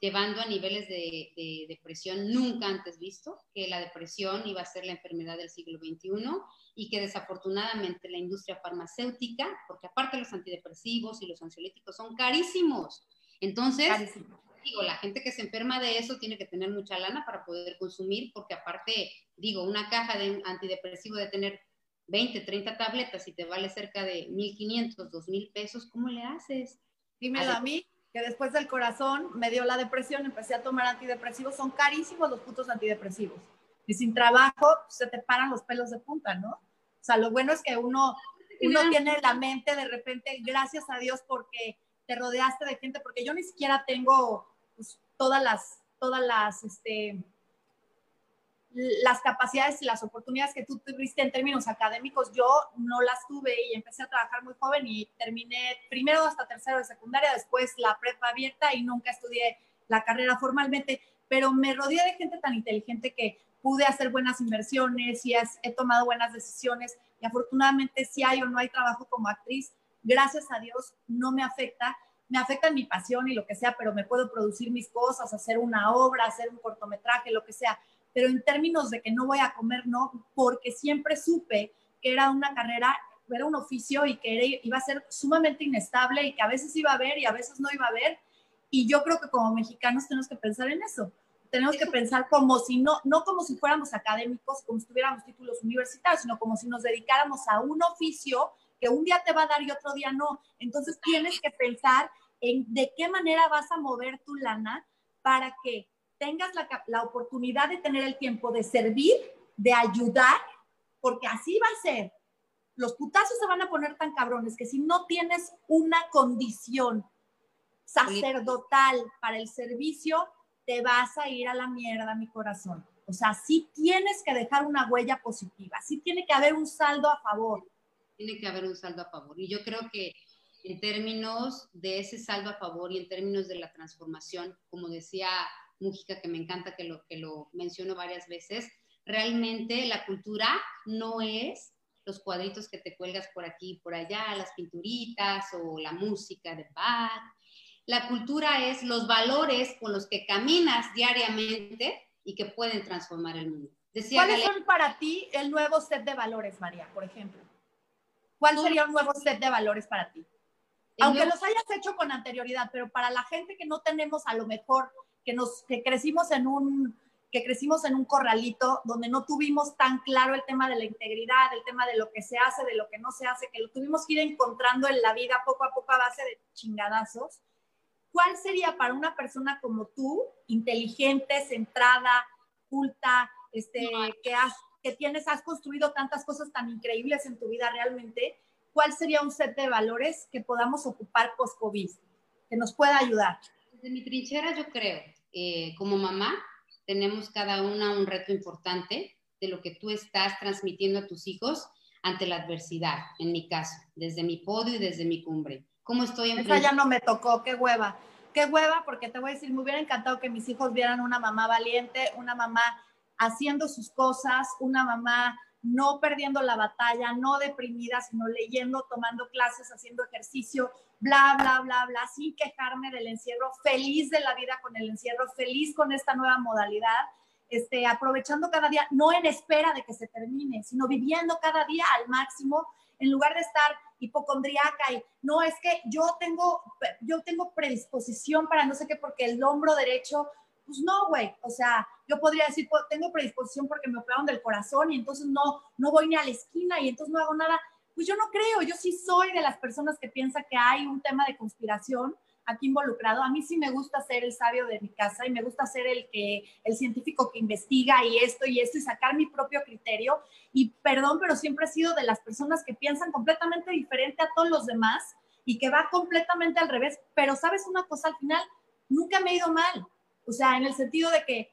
llevando a niveles de, de, depresión nunca antes visto, que la depresión iba a ser la enfermedad del siglo XXI y que desafortunadamente la industria farmacéutica, porque aparte los antidepresivos y los ansiolíticos son carísimos, entonces digo, la gente que se enferma de eso tiene que tener mucha lana para poder consumir, porque aparte, digo, una caja de antidepresivo de tener 20, 30 tabletas y te vale cerca de 1.500, 2.000 pesos, ¿cómo le haces? Dímelo a mí, que después del corazón me dio la depresión, empecé a tomar antidepresivos, son carísimos los putos antidepresivos. Y sin trabajo se te paran los pelos de punta, ¿no? O sea, lo bueno es que uno, uno tiene la mente de repente, gracias a Dios porque te rodeaste de gente, porque yo ni siquiera tengo pues, todas las, todas las, este, las capacidades y las oportunidades que tú tuviste en términos académicos, yo no las tuve y empecé a trabajar muy joven y terminé primero hasta tercero de secundaria, después la prepa abierta y nunca estudié la carrera formalmente, pero me rodeé de gente tan inteligente que pude hacer buenas inversiones y he tomado buenas decisiones y afortunadamente si hay o no hay trabajo como actriz, gracias a Dios no me afecta, me afecta mi pasión y lo que sea, pero me puedo producir mis cosas, hacer una obra, hacer un cortometraje, lo que sea. Pero en términos de que no voy a comer, no, porque siempre supe que era una carrera, era un oficio y que iba a ser sumamente inestable y que a veces iba a haber y a veces no iba a haber. Y yo creo que como mexicanos tenemos que pensar en eso. Tenemos que pensar como si no, no como si fuéramos académicos, como si tuviéramos títulos universitarios, sino como si nos dedicáramos a un oficio que un día te va a dar y otro día no. Entonces tienes que pensar en de qué manera vas a mover tu lana para que tengas la, la oportunidad de tener el tiempo de servir, de ayudar, porque así va a ser. Los putazos se van a poner tan cabrones que si no tienes una condición sacerdotal para el servicio, te vas a ir a la mierda, mi corazón. O sea, sí tienes que dejar una huella positiva, sí tiene que haber un saldo a favor tiene que haber un saldo a favor. Y yo creo que en términos de ese saldo a favor y en términos de la transformación, como decía Mújica, que me encanta que lo, que lo menciono varias veces, realmente la cultura no es los cuadritos que te cuelgas por aquí y por allá, las pinturitas o la música de Bach. La cultura es los valores con los que caminas diariamente y que pueden transformar el mundo. ¿Cuáles son para ti el nuevo set de valores, María, por ejemplo? ¿Cuál sería un nuevo set de valores para ti? Aunque los hayas hecho con anterioridad, pero para la gente que no tenemos a lo mejor, que nos que crecimos en un que crecimos en un corralito donde no tuvimos tan claro el tema de la integridad, el tema de lo que se hace, de lo que no se hace, que lo tuvimos que ir encontrando en la vida poco a poco a base de chingadazos. ¿Cuál sería para una persona como tú, inteligente, centrada, culta, este, que has que tienes, has construido tantas cosas tan increíbles en tu vida realmente, ¿cuál sería un set de valores que podamos ocupar post-COVID, que nos pueda ayudar? Desde mi trinchera yo creo, eh, como mamá, tenemos cada una un reto importante de lo que tú estás transmitiendo a tus hijos ante la adversidad, en mi caso, desde mi podio y desde mi cumbre. ¿Cómo estoy en Esa ya no me tocó, qué hueva. Qué hueva, porque te voy a decir, me hubiera encantado que mis hijos vieran una mamá valiente, una mamá haciendo sus cosas, una mamá no perdiendo la batalla, no deprimida, sino leyendo, tomando clases, haciendo ejercicio, bla, bla, bla, bla, sin quejarme del encierro, feliz de la vida con el encierro, feliz con esta nueva modalidad, este, aprovechando cada día, no en espera de que se termine, sino viviendo cada día al máximo, en lugar de estar hipocondriaca y no es que yo tengo, yo tengo predisposición para no sé qué, porque el hombro derecho pues no, güey, o sea, yo podría decir, pues, tengo predisposición porque me operaron del corazón y entonces no, no voy ni a la esquina y entonces no hago nada. Pues yo no creo, yo sí soy de las personas que piensa que hay un tema de conspiración aquí involucrado. A mí sí me gusta ser el sabio de mi casa y me gusta ser el que el científico que investiga y esto y esto y sacar mi propio criterio. Y perdón, pero siempre he sido de las personas que piensan completamente diferente a todos los demás y que va completamente al revés. Pero sabes una cosa, al final nunca me he ido mal. O sea, en el sentido de que,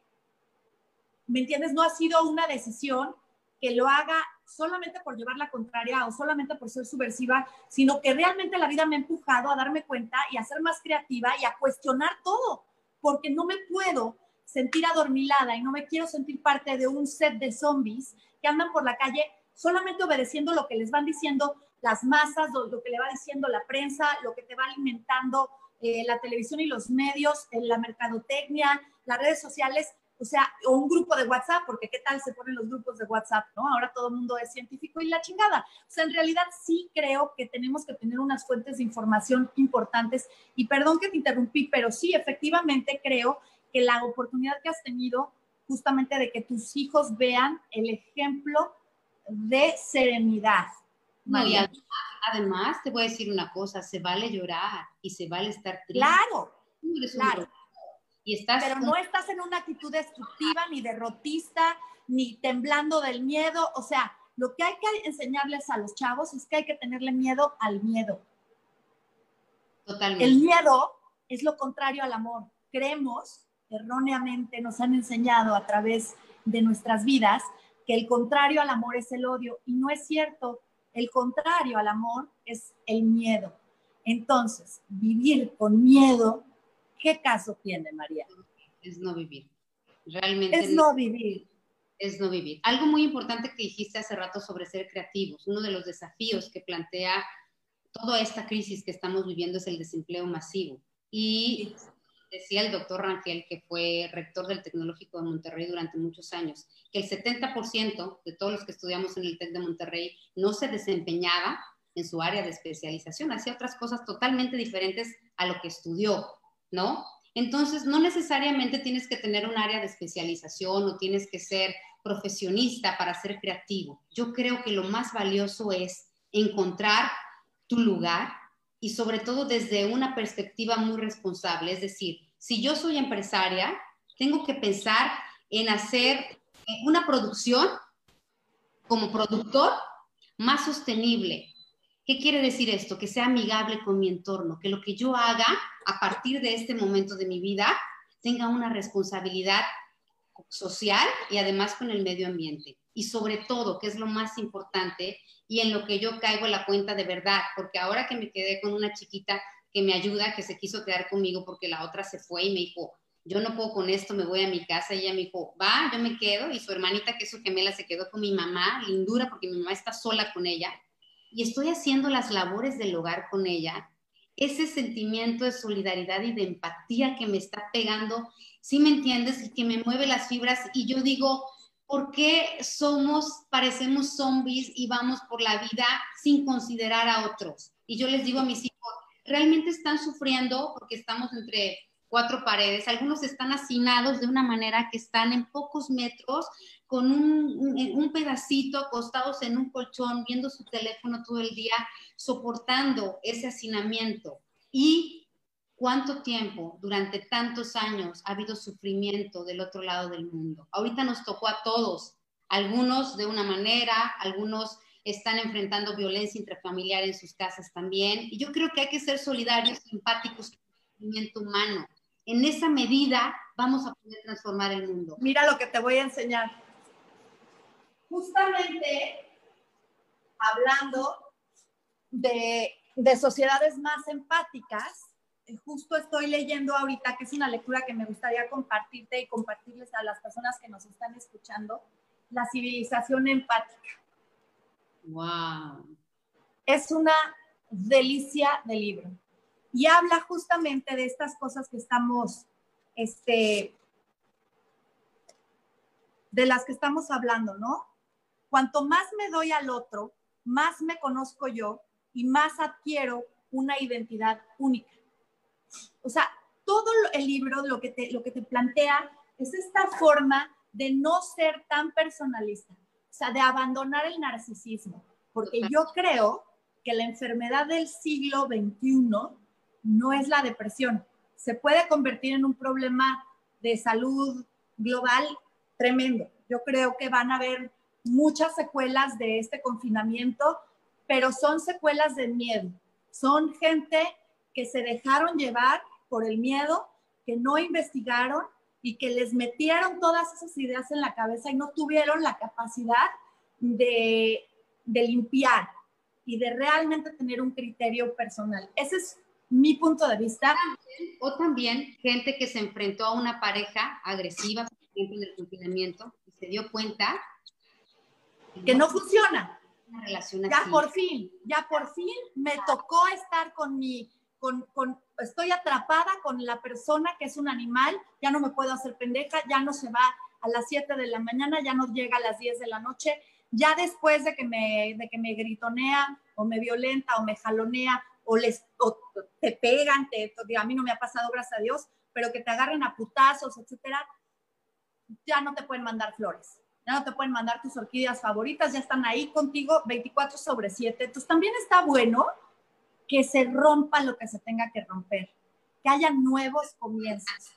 ¿me entiendes? No ha sido una decisión que lo haga solamente por llevar la contraria o solamente por ser subversiva, sino que realmente la vida me ha empujado a darme cuenta y a ser más creativa y a cuestionar todo, porque no me puedo sentir adormilada y no me quiero sentir parte de un set de zombies que andan por la calle solamente obedeciendo lo que les van diciendo las masas, lo, que le va diciendo la prensa, lo que te va alimentando eh, la televisión y los medios, en la mercadotecnia, las redes sociales, O sea, o un grupo de WhatsApp, porque qué tal se ponen los grupos de WhatsApp, ¿no? Ahora todo el mundo es científico y la chingada. O sea, en realidad sí creo que tenemos que tener unas fuentes de información importantes. Y perdón que te interrumpí, pero sí, efectivamente creo que la oportunidad que has tenido justamente de que tus hijos vean el ejemplo de serenidad. María, además, te voy a decir una cosa, se vale llorar y se vale estar triste. Claro, claro. Y estás Pero no estás en una actitud destructiva, ni derrotista, ni temblando del miedo. O sea, lo que hay que enseñarles a los chavos es que hay que tenerle miedo al miedo. Totalmente. El miedo es lo contrario al amor. Creemos, erróneamente nos han enseñado a través de nuestras vidas, que el contrario al amor es el odio. Y no es cierto. El contrario al amor es el miedo. Entonces, vivir con miedo, ¿qué caso tiene, María? Es no vivir. Realmente. Es no, vivir. Es no vivir. Algo muy importante que dijiste hace rato sobre ser creativos. Uno de los desafíos que plantea toda esta crisis que estamos viviendo es el desempleo masivo. Y decía el doctor Rangel, que fue rector del Tecnológico de Monterrey durante muchos años, que el 70% de todos los que estudiamos en el TEC de Monterrey no se desempeñaba en su área de especialización, hacía otras cosas totalmente diferentes a lo que estudió, ¿no? Entonces, no necesariamente tienes que tener un área de especialización o tienes que ser profesionista para ser creativo. Yo creo que lo más valioso es encontrar tu lugar y sobre todo desde una perspectiva muy responsable, es decir, si yo soy empresaria, tengo que pensar en hacer eh, una producción como productor más sostenible. ¿Qué quiere decir esto? Que sea amigable con mi entorno, que lo que yo haga a partir de este momento de mi vida tenga una responsabilidad social y además con el medio ambiente. Y sobre todo, que es lo más importante y en lo que yo caigo la cuenta de verdad, porque ahora que me quedé con una chiquita que me ayuda, que se quiso quedar conmigo porque la otra se fue y me dijo, yo no puedo con esto, me voy a mi casa. Y ella me dijo, va, yo me quedo. Y su hermanita, que es su gemela, se quedó con mi mamá, lindura, porque mi mamá está sola con ella. Y estoy haciendo las labores del hogar con ella. Ese sentimiento de solidaridad y de empatía que me está pegando, si me entiendes, y que me mueve las fibras. Y yo digo, ¿por qué somos, parecemos zombies y vamos por la vida sin considerar a otros? Y yo les digo a mis hijos, realmente están sufriendo porque estamos entre cuatro paredes. Algunos están hacinados de una manera que están en pocos metros con un, pedacito acostados en un colchón, viendo su teléfono todo el día, soportando ese hacinamiento. Y cuánto tiempo, durante tantos años, ha habido sufrimiento del otro lado del mundo. Ahorita nos tocó a todos, algunos de una manera, algunos están enfrentando violencia intrafamiliar en sus casas también. Y yo creo que hay que ser solidarios empáticos con el sufrimiento humano. En esa medida vamos a poder transformar el mundo. Mira lo que te voy a enseñar. Justamente hablando de, de sociedades más empáticas, eh, justo estoy leyendo ahorita, que es una lectura que me gustaría compartirte y compartirles a las personas que nos están escuchando, La civilización empática Wow. Es una delicia de libro. Y habla justamente de estas cosas que estamos, este, de las que estamos hablando, ¿no? Cuanto más me doy al otro, más me conozco yo y más adquiero una identidad única. O sea, todo el libro lo que te, lo que te plantea es esta forma de no ser tan personalista, o sea, de abandonar el narcisismo, porque yo creo que la enfermedad del siglo XXI no es la depresión. Se puede convertir en un problema de salud global tremendo. Yo creo que van a haber muchas secuelas de este confinamiento, pero son secuelas de miedo. Son gente que se dejaron llevar por el miedo, que no investigaron y que les metieron todas esas ideas en la cabeza y no tuvieron la capacidad de, limpiar y de realmente tener un criterio personal. Ese es mi punto de vista. O también gente que se enfrentó a una pareja agresiva, por ejemplo, en el confinamiento, y se dio cuenta que no, funciona. Una relación ya por fin, ya por fin me tocó estar con mi con, con, estoy atrapada con la persona que es un animal, ya no me puedo hacer pendeja, ya no se va a las 7 de la mañana, ya no llega a las 10 de la noche, ya después de que me, de que me gritonea o me violenta o me jalonea o, les, o te pegan, te, a mí no me ha pasado, gracias a Dios, pero que te agarren a putazos, etcétera, ya no te pueden mandar flores, ya no te pueden mandar tus orquídeas favoritas, ya están ahí contigo 24 sobre 7. Entonces también está bueno que se rompa lo que se tenga que romper, que haya nuevos comienzos,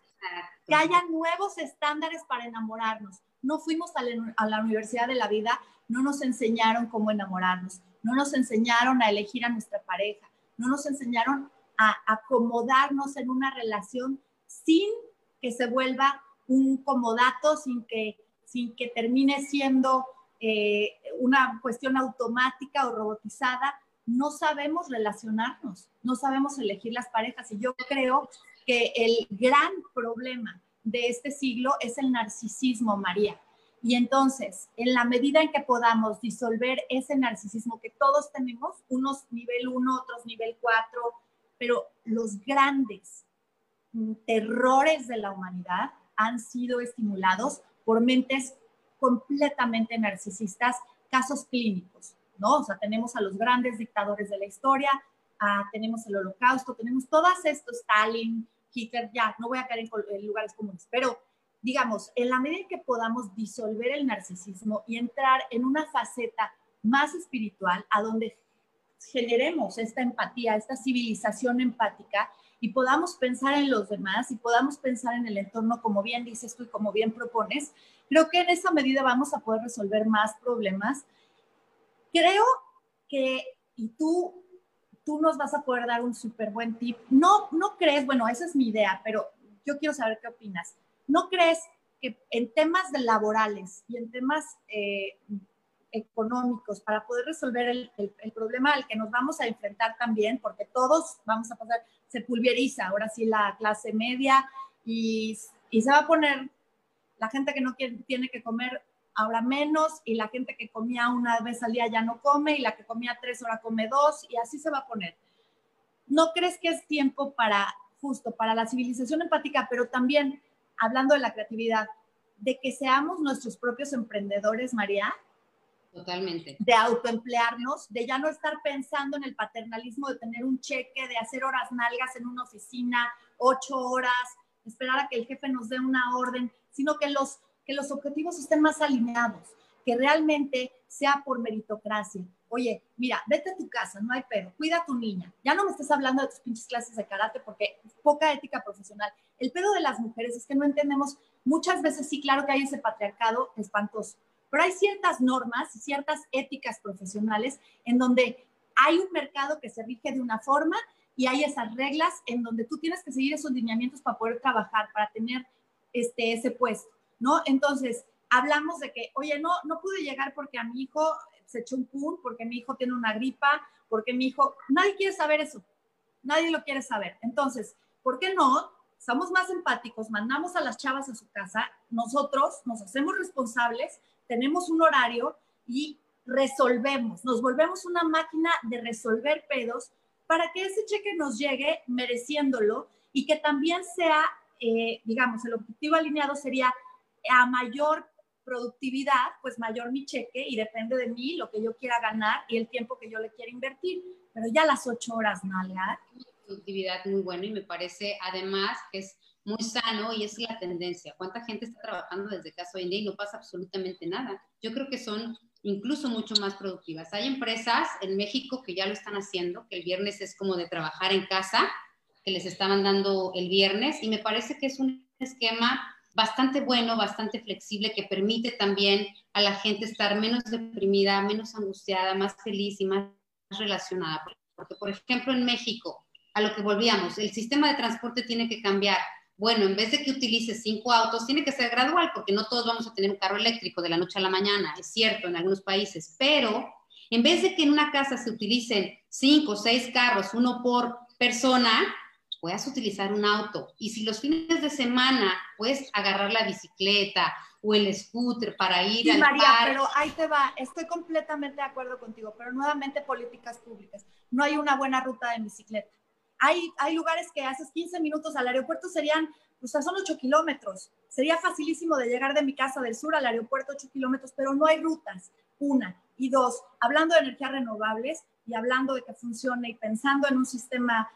que haya nuevos estándares para enamorarnos. No fuimos a la, a la universidad de la vida, no nos enseñaron cómo enamorarnos, no nos enseñaron a elegir a nuestra pareja, no nos enseñaron a acomodarnos en una relación sin que se vuelva un comodato, sin que, sin que termine siendo eh, una cuestión automática o robotizada. No sabemos relacionarnos, no sabemos elegir las parejas. Y yo creo que el gran problema de este siglo es el narcisismo, María. Y entonces, en la medida en que podamos disolver ese narcisismo que todos tenemos, unos nivel 1, otros nivel 4, pero los grandes terrores de la humanidad han sido estimulados por mentes completamente narcisistas, casos clínicos, ¿no? O sea, tenemos a los grandes dictadores de la historia, tenemos el holocausto, tenemos todas estos, Stalin, Hitler, ya, no voy a caer en, lugares comunes, pero digamos, en la medida en que podamos disolver el narcisismo y entrar en una faceta más espiritual, a donde generemos esta empatía, esta civilización empática y podamos pensar en los demás y podamos pensar en el entorno, como bien dices tú y como bien propones, creo que en esa medida vamos a poder resolver más problemas. Creo que, y tú, tú nos vas a poder dar un súper buen tip. No, no crees, bueno, esa es mi idea, pero yo quiero saber qué opinas. ¿No crees que en temas laborales y en temas eh, económicos para poder resolver el, problema al que nos vamos a enfrentar también, porque todos vamos a pasar, se pulveriza ahora sí la clase media y, y se va a poner la gente que no tiene que comer ahora menos y la gente que comía una vez al día ya no come y la que comía tres ahora come dos y así se va a poner. ¿No crees que es tiempo para justo para la civilización empática, pero también hablando de la creatividad, de que seamos nuestros propios emprendedores, María? Totalmente. De autoemplearnos, de ya no estar pensando en el paternalismo de tener un cheque, de hacer horas nalgas en una oficina, ocho horas, esperar a que el jefe nos dé una orden, sino que los, que los objetivos estén más alineados, que realmente sea por meritocracia. Oye, mira, vete a tu casa, no hay pedo, cuida a tu niña. Ya no me estés hablando de tus pinches clases de karate porque poca ética profesional. El pedo de las mujeres es que no entendemos, muchas veces sí, claro que hay ese patriarcado espantoso, pero hay ciertas normas y ciertas éticas profesionales en donde hay un mercado que se rige de una forma y hay esas reglas en donde tú tienes que seguir esos lineamientos para poder trabajar, para tener este, ese puesto, ¿no? Entonces, hablamos de que, oye, no, no pude llegar porque a mi hijo se echó un pun, porque mi hijo tiene una gripa, porque mi hijo, nadie quiere saber eso, nadie lo quiere saber. Entonces, ¿por qué no? Somos más empáticos, mandamos a las chavas a su casa, nosotros nos hacemos responsables, tenemos un horario y resolvemos, nos volvemos una máquina de resolver pedos para que ese cheque nos llegue mereciéndolo y que también sea, eh, digamos, el objetivo alineado sería a mayor productividad, pues mayor mi cheque y depende de mí lo que yo quiera ganar y el tiempo que yo le quiera invertir. Pero ya las ocho horas, Nalga. Productividad muy bueno y me parece además que es muy sano y es la tendencia. ¿Cuánta gente está trabajando desde casa hoy en día y no pasa absolutamente nada? Yo creo que son incluso mucho más productivas. Hay empresas en México que ya lo están haciendo, que el viernes es como de trabajar en casa, que les estaban dando el viernes y me parece que es un esquema bastante bueno, bastante flexible, que permite también a la gente estar menos deprimida, menos angustiada, más feliz y más relacionada. Porque, por ejemplo, en México, a lo que volvíamos, el sistema de transporte tiene que cambiar bueno, en vez de que utilices cinco autos, tiene que ser gradual, porque no todos vamos a tener un carro eléctrico de la noche a la mañana, es cierto, en algunos países, pero en vez de que en una casa se utilicen cinco o seis carros, uno por persona, puedas utilizar un auto. Y si los fines de semana puedes agarrar la bicicleta o el scooter para ir sí, María, pero ahí te va, estoy completamente de acuerdo contigo, pero nuevamente políticas públicas. No hay una buena ruta de bicicleta Hay, hay lugares que haces 15 minutos al aeropuerto, serían, o sea, son 8 kilómetros. Sería facilísimo de llegar de mi casa del sur al aeropuerto 8 kilómetros, pero no hay rutas, una. Y dos, hablando de energías renovables y hablando de que funcione y pensando en un sistema,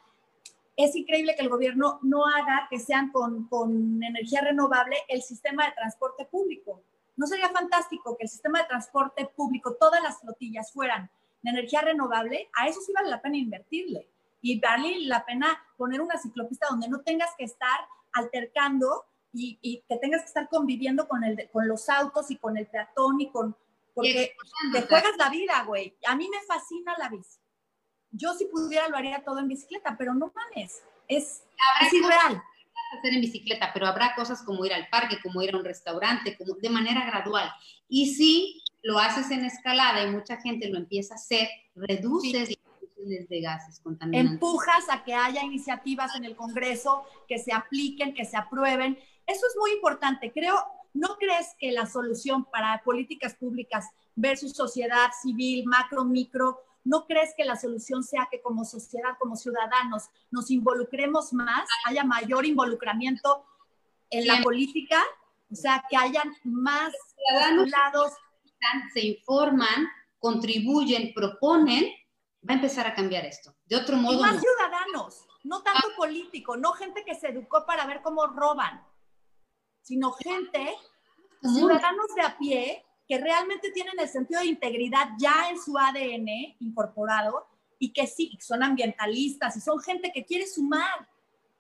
es increíble que el gobierno no haga que sean con, con energía renovable el sistema de transporte público. ¿No sería fantástico que el sistema de transporte público, todas las flotillas fueran de energía renovable? A eso sí vale la pena invertirle y vale la pena poner una ciclopista donde no tengas que estar altercando y, que tengas que estar conviviendo con, el, con los autos y con el peatón y con... Porque te juegas la vida, güey. A mí me fascina la bici. Yo si pudiera lo haría todo en bicicleta, pero no mames. Es, es irreal hacer en bicicleta, pero habrá cosas como ir al parque, como ir a un restaurante, como de manera gradual. Y si lo haces en escalada y mucha gente lo empieza a hacer, reduces de gases contaminantes. Empujas a que haya iniciativas en el Congreso que se apliquen, que se aprueben. Eso es muy importante. Creo, ¿no crees que la solución para políticas públicas versus sociedad civil, macro, micro, ¿no crees que la solución sea que como sociedad, como ciudadanos, nos involucremos más, haya mayor involucramiento en la política? O sea, que hayan más ciudadanos se informan, contribuyen, proponen va a empezar a cambiar esto. De otro modo. Y más ciudadanos, no tanto ah. político, no gente que se educó para ver cómo roban, sino gente, ciudadanos de a pie, que realmente tienen el sentido de integridad ya en su ADN incorporado y que sí, son ambientalistas y son gente que quiere sumar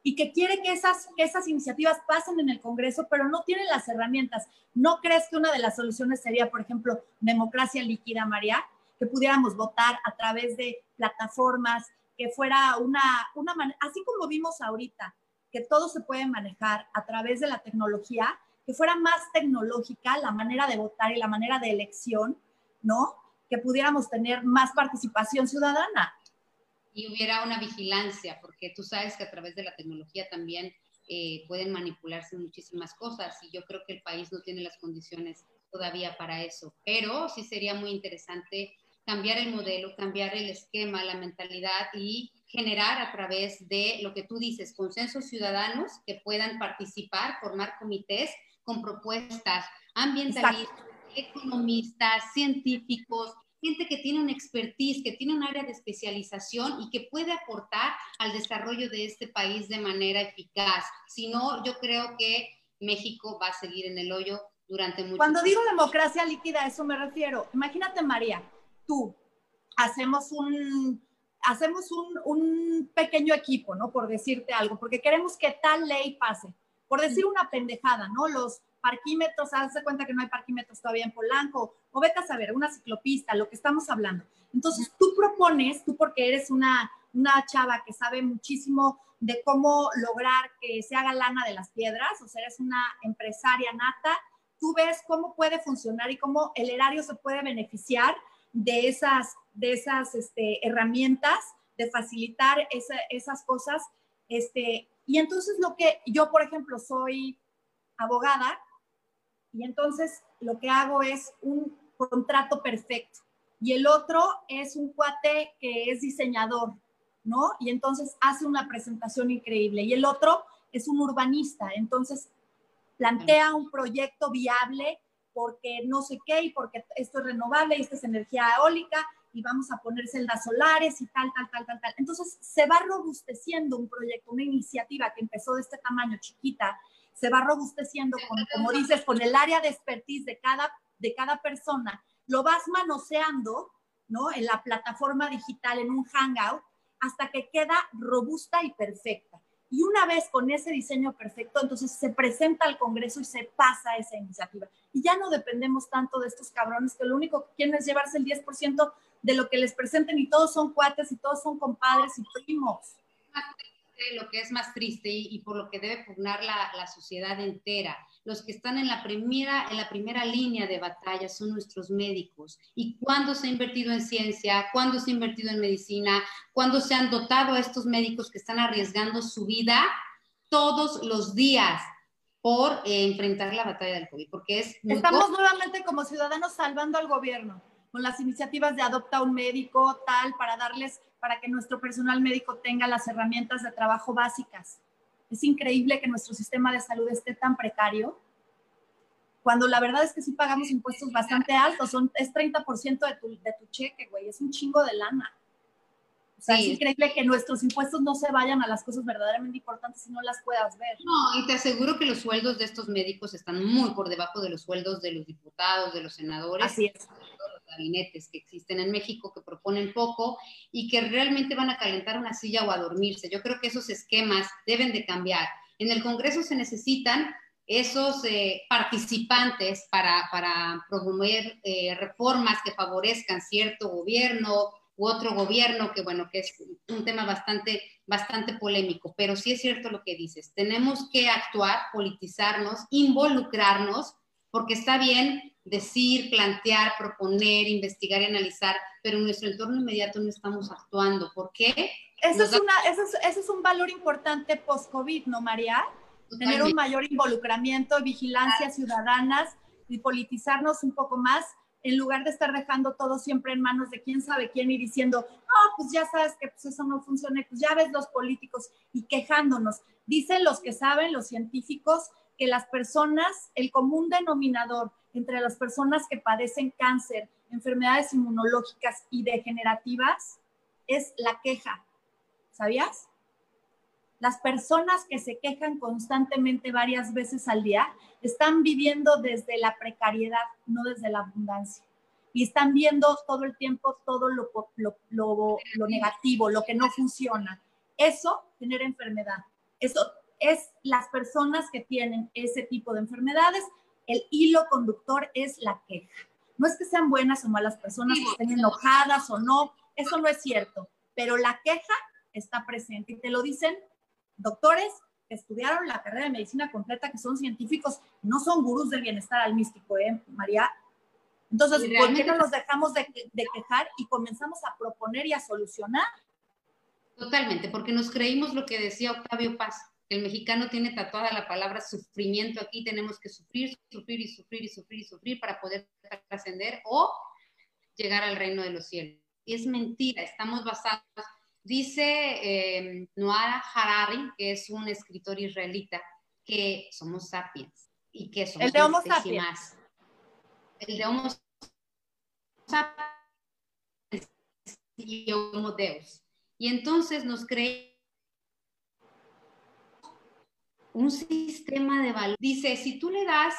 y que quiere que esas, que esas iniciativas pasen en el Congreso, pero no tienen las herramientas. ¿No crees que una de las soluciones sería, por ejemplo, democracia líquida, María? Que pudiéramos votar a través de plataformas, que fuera una, una así como vimos ahorita, que todo se puede manejar a través de la tecnología, que fuera más tecnológica la manera de votar y la manera de elección, ¿no? Que pudiéramos tener más participación ciudadana. Y hubiera una vigilancia, porque tú sabes que a través de la tecnología también eh, pueden manipularse muchísimas cosas y yo creo que el país no tiene las condiciones todavía para eso, pero sí sería muy interesante cambiar el modelo, cambiar el esquema, la mentalidad y generar a través de lo que tú dices, consensos ciudadanos que puedan participar, formar comités con propuestas ambientalistas, economistas, científicos, gente que tiene una expertise, que tiene un área de especialización y que puede aportar al desarrollo de este país de manera eficaz. Si no, yo creo que México va a seguir en el hoyo durante mucho Cuando digo democracia líquida, a eso me refiero. Imagínate, María, tú, hacemos un, hacemos un, pequeño equipo, ¿no? Por decirte algo, porque queremos que tal ley pase. Por decir una pendejada, ¿no? Los parquímetros, hazte cuenta que no hay parquímetros todavía en Polanco, o vete a saber, una ciclopista, lo que estamos hablando. Entonces, tú propones, tú porque eres una, una chava que sabe muchísimo de cómo lograr que se haga lana de las piedras, o sea, eres una empresaria nata, tú ves cómo puede funcionar y cómo el erario se puede beneficiar de esas, de esas este, herramientas, de facilitar esas cosas. Este, y entonces lo que yo, por ejemplo, soy abogada y entonces lo que hago es un contrato perfecto. Y el otro es un cuate que es diseñador, ¿no? Y entonces hace una presentación increíble. Y el otro es un urbanista, entonces plantea un proyecto viable porque no sé qué y porque esto es renovable y esto es energía eólica y vamos a poner celdas solares y tal, tal, tal, tal, tal. Entonces se va robusteciendo un proyecto, una iniciativa que empezó de este tamaño chiquita, se va robusteciendo con, como dices, con el área de expertise de cada, de cada persona, lo vas manoseando, ¿no? En la plataforma digital, en un hangout, hasta que queda robusta y perfecta. Y una vez con ese diseño perfecto, entonces se presenta al Congreso y se pasa esa iniciativa. Y ya no dependemos tanto de estos cabrones que lo único que quieren es llevarse el 10% de lo que les presenten y todos son cuates y todos son compadres y primos lo que es más triste y, por lo que debe pugnar la, la, sociedad entera. Los que están en la, primera, en la primera línea de batalla son nuestros médicos. ¿Y cuándo se ha invertido en ciencia? ¿Cuándo se ha invertido en medicina? ¿Cuándo se han dotado a estos médicos que están arriesgando su vida todos los días? por eh, enfrentar la batalla del COVID, porque es... Estamos nuevamente como ciudadanos salvando al gobierno con las iniciativas de adopta un médico, tal, para darles, para que nuestro personal médico tenga las herramientas de trabajo básicas. Es increíble que nuestro sistema de salud esté tan precario, cuando la verdad es que sí pagamos impuestos bastante altos, son, es 30% de tu, de tu cheque, güey, es un chingo de lana. O sea, es increíble que nuestros impuestos no se vayan a las cosas verdaderamente importantes y no las puedas ver. No, y te aseguro que los sueldos de estos médicos están muy por debajo de los sueldos de los diputados, de los senadores. Así es. Gabinetes que existen en México, que proponen poco y que realmente van a calentar una silla o a dormirse. Yo creo que esos esquemas deben de cambiar. En el Congreso se necesitan esos eh, participantes para, para promover eh, reformas que favorezcan cierto gobierno u otro gobierno, que bueno, que es un tema bastante, bastante polémico, pero sí es cierto lo que dices, tenemos que actuar, politizarnos, involucrarnos, porque está bien decir, plantear, proponer, investigar y analizar, pero en nuestro entorno inmediato no estamos actuando. ¿Por qué? Eso, es, una, eso, es, eso es un valor importante post-COVID, ¿no, María? Tener un mayor involucramiento, vigilancia ciudadanas y politizarnos un poco más en lugar de estar dejando todo siempre en manos de quién sabe quién y diciendo, oh, pues ya sabes que pues eso no funciona, pues ya ves los políticos y quejándonos. Dicen los que saben, los científicos, que las personas, el común denominador entre las personas que padecen cáncer, enfermedades inmunológicas y degenerativas es la queja. ¿Sabías? Las personas que se quejan constantemente varias veces al día están viviendo desde la precariedad, no desde la abundancia. Y están viendo todo el tiempo todo lo, lo, negativo, lo que no funciona. Eso genera enfermedad. Eso es las personas que tienen ese tipo de enfermedades, el hilo conductor es la queja. No es que sean buenas o malas personas, que estén enojadas o no, eso no es cierto, pero la queja está presente y te lo dicen doctores que estudiaron la carrera de medicina completa, que son científicos, no son gurús del bienestar al místico, ¿eh, María? Entonces, ¿por qué no nos dejamos de, quejar y comenzamos a proponer y a solucionar? Totalmente, porque nos creímos lo que decía Octavio Paz, el mexicano tiene tatuada la palabra sufrimiento aquí, tenemos que sufrir, sufrir y sufrir y sufrir y sufrir para poder trascender o llegar al reino de los cielos. Y es mentira, estamos basados Dice eh, Noah Harari, que es un escritor israelita, que somos sapiens y que somos el de Homo sapiens. Más. El de Homo sapiens y Homo Deus. Y entonces nos cree un sistema de valor. Dice, si tú le das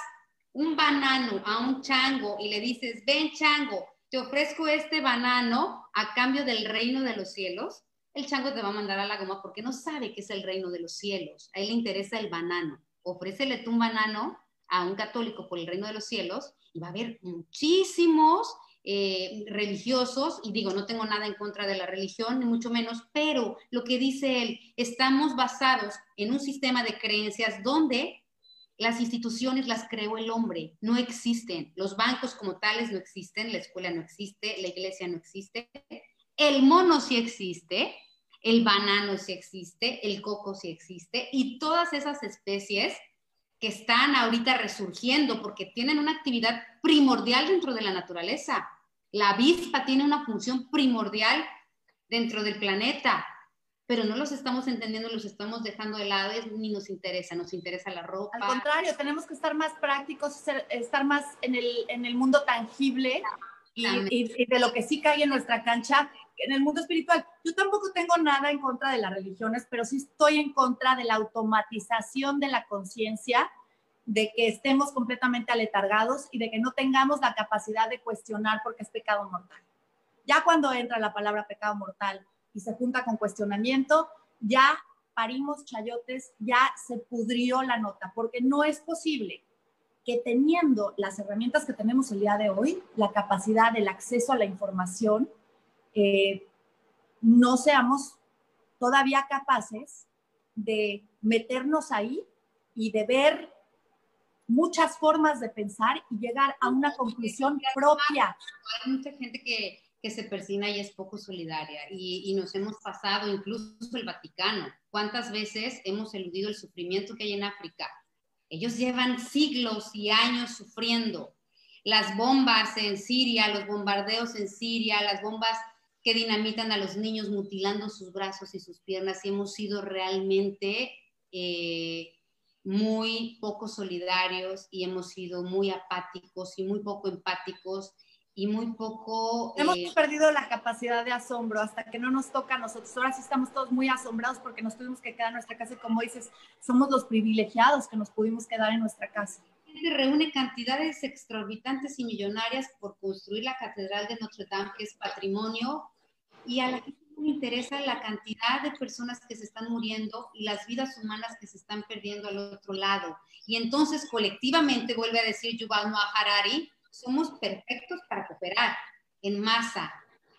un banano a un chango y le dices, ven chango, te ofrezco este banano a cambio del reino de los cielos, el chango te va a mandar a la goma porque no sabe que es el reino de los cielos. A él le interesa el banano. Ofrécele tú un banano a un católico por el reino de los cielos y va a haber muchísimos eh, religiosos, y digo, no tengo nada en contra de la religión, ni mucho menos, pero lo que dice él, estamos basados en un sistema de creencias donde las instituciones las creó el hombre, no existen, los bancos como tales no existen, la escuela no existe, la iglesia no existe, el mono sí existe, el banano sí existe, el coco sí existe y todas esas especies que están ahorita resurgiendo porque tienen una actividad primordial dentro de la naturaleza. La avispa tiene una función primordial dentro del planeta, pero no los estamos entendiendo, los estamos dejando de lado, ni nos interesa, nos interesa la ropa. Al contrario, tenemos que estar más prácticos, estar más en el, en el mundo tangible y, y, de lo que sí cae en nuestra cancha en el mundo espiritual. Yo tampoco tengo nada en contra de las religiones, pero sí estoy en contra de la automatización de la conciencia, de que estemos completamente aletargados y de que no tengamos la capacidad de cuestionar porque es pecado mortal. Ya cuando entra la palabra pecado mortal y se junta con cuestionamiento, ya parimos chayotes, ya se pudrió la nota, porque no es posible que teniendo las herramientas que tenemos el día de hoy, la capacidad, el acceso a la información, eh, no seamos todavía capaces de meternos ahí y de ver muchas formas de pensar y llegar a una conclusión propia. Hay mucha gente que, que se persina y es poco solidaria y, y, nos hemos pasado, incluso el Vaticano, cuántas veces hemos eludido el sufrimiento que hay en África. Ellos llevan siglos y años sufriendo las bombas en Siria, los bombardeos en Siria, las bombas que dinamitan a los niños mutilando sus brazos y sus piernas y hemos sido realmente eh, muy poco solidarios y hemos sido muy apáticos y muy poco empáticos y muy poco... Hemos eh, perdido la capacidad de asombro hasta que no nos toca a nosotros. Ahora sí estamos todos muy asombrados porque nos tuvimos que quedar en nuestra casa y como dices, somos los privilegiados que nos pudimos quedar en nuestra casa. Reúne cantidades exorbitantes y millonarias por construir la Catedral de Notre Dame, que es patrimonio, y a la gente le interesa la cantidad de personas que se están muriendo y las vidas humanas que se están perdiendo al otro lado. Y entonces colectivamente, vuelve a decir Yuval Noah Harari, somos perfectos para cooperar en masa,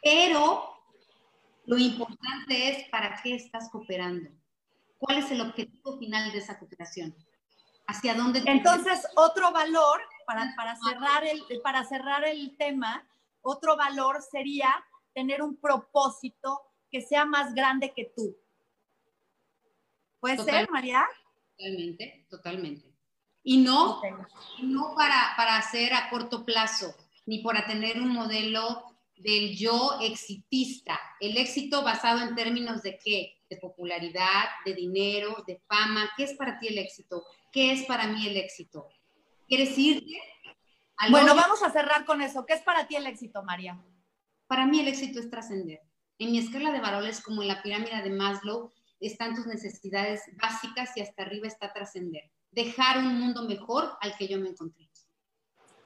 pero lo importante es para qué estás cooperando. ¿Cuál es el objetivo final de esa cooperación? ¿Hacia dónde? Entonces, otro valor, para, para, cerrar el, para cerrar el tema, otro valor sería tener un propósito que sea más grande que tú. ¿Puede ser, María? Totalmente, totalmente. Y no, no para, para hacer a corto plazo, ni para tener un modelo del yo exitista. El éxito basado en términos de qué? De popularidad, de dinero, de fama. ¿Qué es para ti el éxito? ¿Qué es para mí el éxito? ¿Quieres irte? Bueno, vamos a cerrar con eso. ¿Qué es para ti el éxito, María? Para mí el éxito es trascender. En mi escala de valores, como en la pirámide de Maslow, están tus necesidades básicas y hasta arriba está trascender dejar un mundo mejor al que yo me encontré.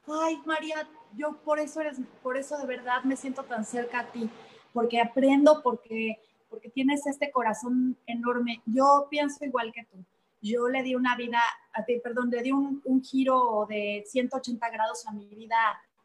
Ay, María, yo por eso eres, por eso de verdad me siento tan cerca a ti, porque aprendo, porque, porque tienes este corazón enorme. Yo pienso igual que tú. Yo le di una vida, perdón, le di un, un giro de 180 grados a mi vida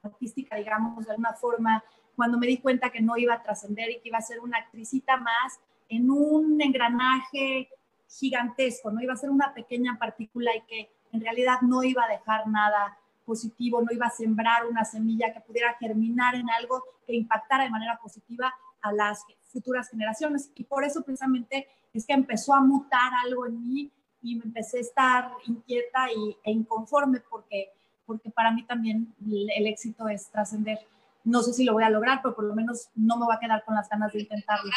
artística, digamos, de alguna forma, cuando me di cuenta que no iba a trascender y que iba a ser una actricita más en un engranaje gigantesco, no iba a ser una pequeña partícula y que en realidad no iba a dejar nada positivo, no iba a sembrar una semilla que pudiera germinar en algo que impactara de manera positiva a las futuras generaciones. Y por eso precisamente es que empezó a mutar algo en mí y me empecé a estar inquieta y, e inconforme porque, porque para mí también el éxito es trascender. No sé si lo voy a lograr, pero por lo menos no me voy a quedar con las ganas de intentarlo.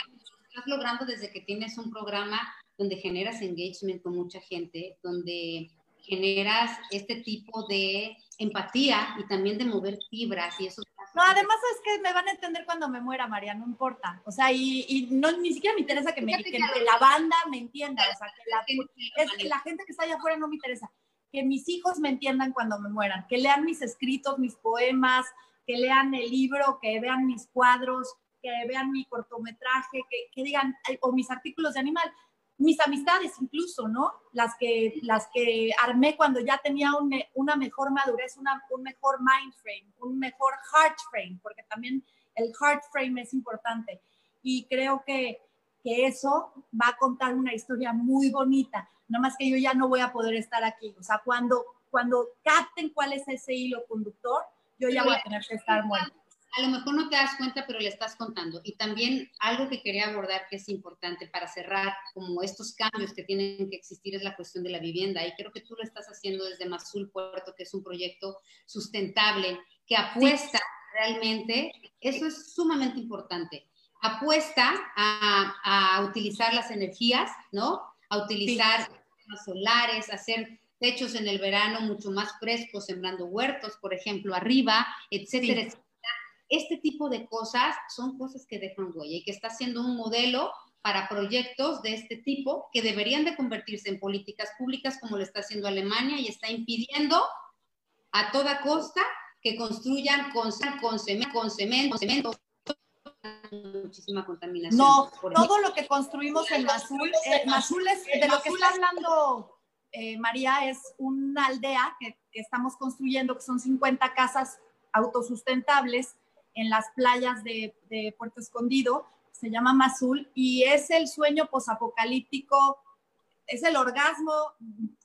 Estás logrando desde que tienes un programa donde generas engagement con mucha gente, donde generas este tipo de empatía y también de mover fibras y eso. No, además es que me van a entender cuando me muera, María, no importa. O sea, y, y no, ni siquiera me interesa que, me, que, la banda me entienda. O sea, que la, es que la gente que está allá afuera no me interesa. Que mis hijos me entiendan cuando me mueran, que lean mis escritos, mis poemas, que lean el libro, que vean mis cuadros, que vean mi cortometraje, que, que digan, o mis artículos de animal mis amistades incluso, ¿no? Las que, las que armé cuando ya tenía una mejor madurez, una, un mejor mind frame, un mejor heart frame, porque también el heart frame es importante. Y creo que, que eso va a contar una historia muy bonita, no más que yo ya no voy a poder estar aquí. O sea, cuando, cuando capten cuál es ese hilo conductor, yo ya voy a tener que estar muerto a lo mejor no te das cuenta, pero le estás contando. Y también algo que quería abordar que es importante para cerrar como estos cambios que tienen que existir es la cuestión de la vivienda. Y creo que tú lo estás haciendo desde Mazul Puerto, que es un proyecto sustentable, que apuesta realmente, eso es sumamente importante, apuesta a, utilizar las energías, ¿no? A utilizar sí. solares, hacer techos en el verano mucho más frescos, sembrando huertos, por ejemplo, arriba, etcétera, etcétera. Este tipo de cosas son cosas que dejan huella y que está siendo un modelo para proyectos de este tipo que deberían de convertirse en políticas públicas como lo está haciendo Alemania y está impidiendo a toda costa que construyan con, con, cemento, con cemento, cemento. Muchísima contaminación. No, todo lo que construimos en Mazul, eh, Mazul es, de lo que está hablando eh, María, es una aldea que, estamos construyendo, que son 50 casas autosustentables en las playas de, Puerto Escondido, se llama Mazul, y es el sueño posapocalíptico, es el orgasmo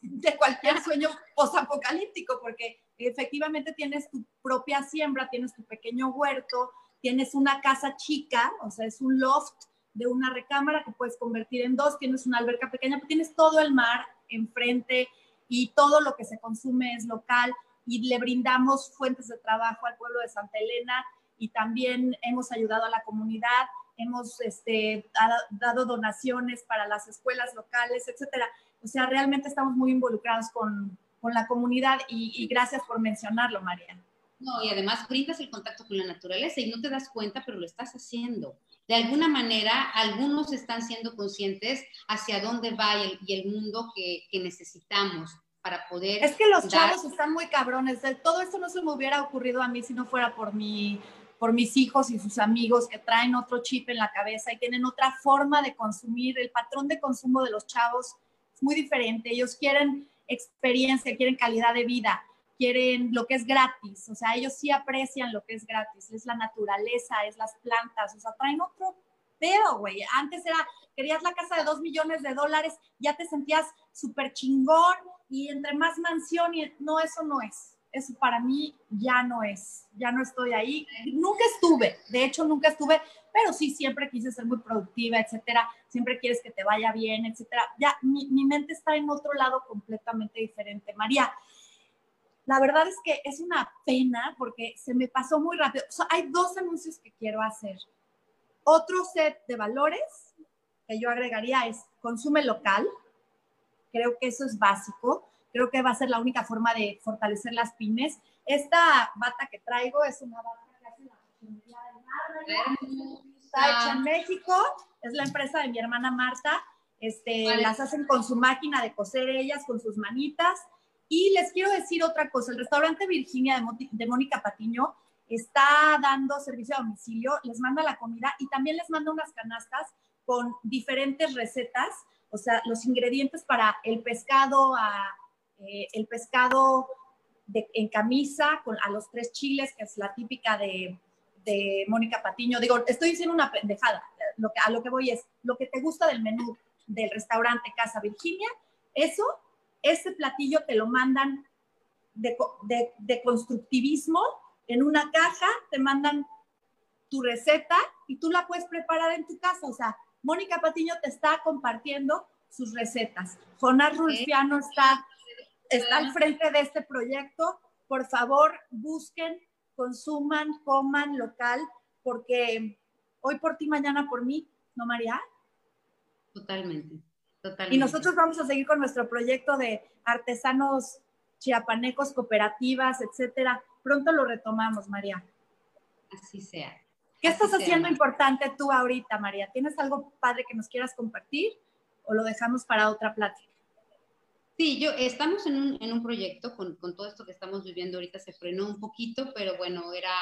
de cualquier sueño posapocalíptico, porque efectivamente tienes tu propia siembra, tienes tu pequeño huerto, tienes una casa chica, o sea, es un loft de una recámara que puedes convertir en dos, tienes una alberca pequeña, tienes todo el mar enfrente y todo lo que se consume es local y le brindamos fuentes de trabajo al pueblo de Santa Elena y también hemos ayudado a la comunidad, hemos este, dado donaciones para las escuelas locales, etcétera. O sea, realmente estamos muy involucrados con, con la comunidad y, gracias por mencionarlo, María. No, y además brindas el contacto con la naturaleza y no te das cuenta, pero lo estás haciendo. De alguna manera, algunos están siendo conscientes hacia dónde va y el, y el mundo que, que, necesitamos para poder... Es que los dar... chavos están muy cabrones. Todo esto no se me hubiera ocurrido a mí si no fuera por mi por mis hijos y sus amigos que traen otro chip en la cabeza y tienen otra forma de consumir. El patrón de consumo de los chavos es muy diferente. Ellos quieren experiencia, quieren calidad de vida quieren lo que es gratis, o sea, ellos sí aprecian lo que es gratis, es la naturaleza, es las plantas, o sea, traen otro pedo, güey. Antes era, querías la casa de dos millones de dólares, ya te sentías súper chingón y entre más mansión y no, eso no es. Eso para mí ya no es, ya no estoy ahí. Nunca estuve, de hecho nunca estuve, pero sí siempre quise ser muy productiva, etcétera. Siempre quieres que te vaya bien, etcétera. Ya mi, mi mente está en otro lado completamente diferente. María, la verdad es que es una pena porque se me pasó muy rápido. O sea, hay dos anuncios que quiero hacer. Otro set de valores que yo agregaría es consume local. Creo que eso es básico. Creo que va a ser la única forma de fortalecer las pymes. Esta bata que traigo es una bata que hace la. Está hecha en México. Es la empresa de mi hermana Marta. Este, vale. Las hacen con su máquina de coser ellas, con sus manitas. Y les quiero decir otra cosa, el restaurante Virginia de, Mónica Patiño está dando servicio a domicilio, les manda la comida y también les manda unas canastas con diferentes recetas, o sea, los ingredientes para el pescado, eh, el pescado en camisa, con, a los tres chiles, que es la típica de, de Mónica Patiño. Digo, estoy diciendo una pendejada, lo que, a lo que voy es, lo que te gusta del menú del restaurante Casa Virginia, eso ese platillo te lo mandan de, de, de, constructivismo en una caja, te mandan tu receta y tú la puedes preparar en tu casa. O sea, Mónica Patiño te está compartiendo sus recetas. Jonás Rulfiano está, está al frente de este proyecto. Por favor, busquen, consuman, coman local, porque hoy por ti, mañana por mí, ¿no, María? Totalmente. Totalmente. Y nosotros vamos a seguir con nuestro proyecto de artesanos chiapanecos, cooperativas, etcétera. Pronto lo retomamos, María. Así sea. ¿Qué Así estás haciendo importante tú ahorita, María? ¿Tienes algo padre que nos quieras compartir o lo dejamos para otra plática? Sí, yo estamos en un, en un proyecto con, con, todo esto que estamos viviendo ahorita se frenó un poquito, pero bueno, era,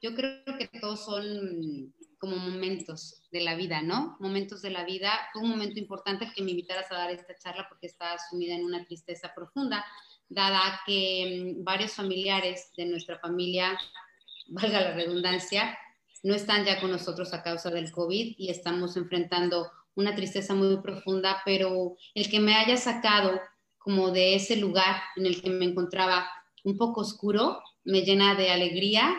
yo creo que todos son como momentos de la vida, ¿no? Momentos de la vida. Fue un momento importante que me invitaras a dar esta charla porque estaba sumida en una tristeza profunda, dada que mm, varios familiares de nuestra familia, valga la redundancia, no están ya con nosotros a causa del COVID y estamos enfrentando una tristeza muy profunda, pero el que me haya sacado como de ese lugar en el que me encontraba un poco oscuro, me llena de alegría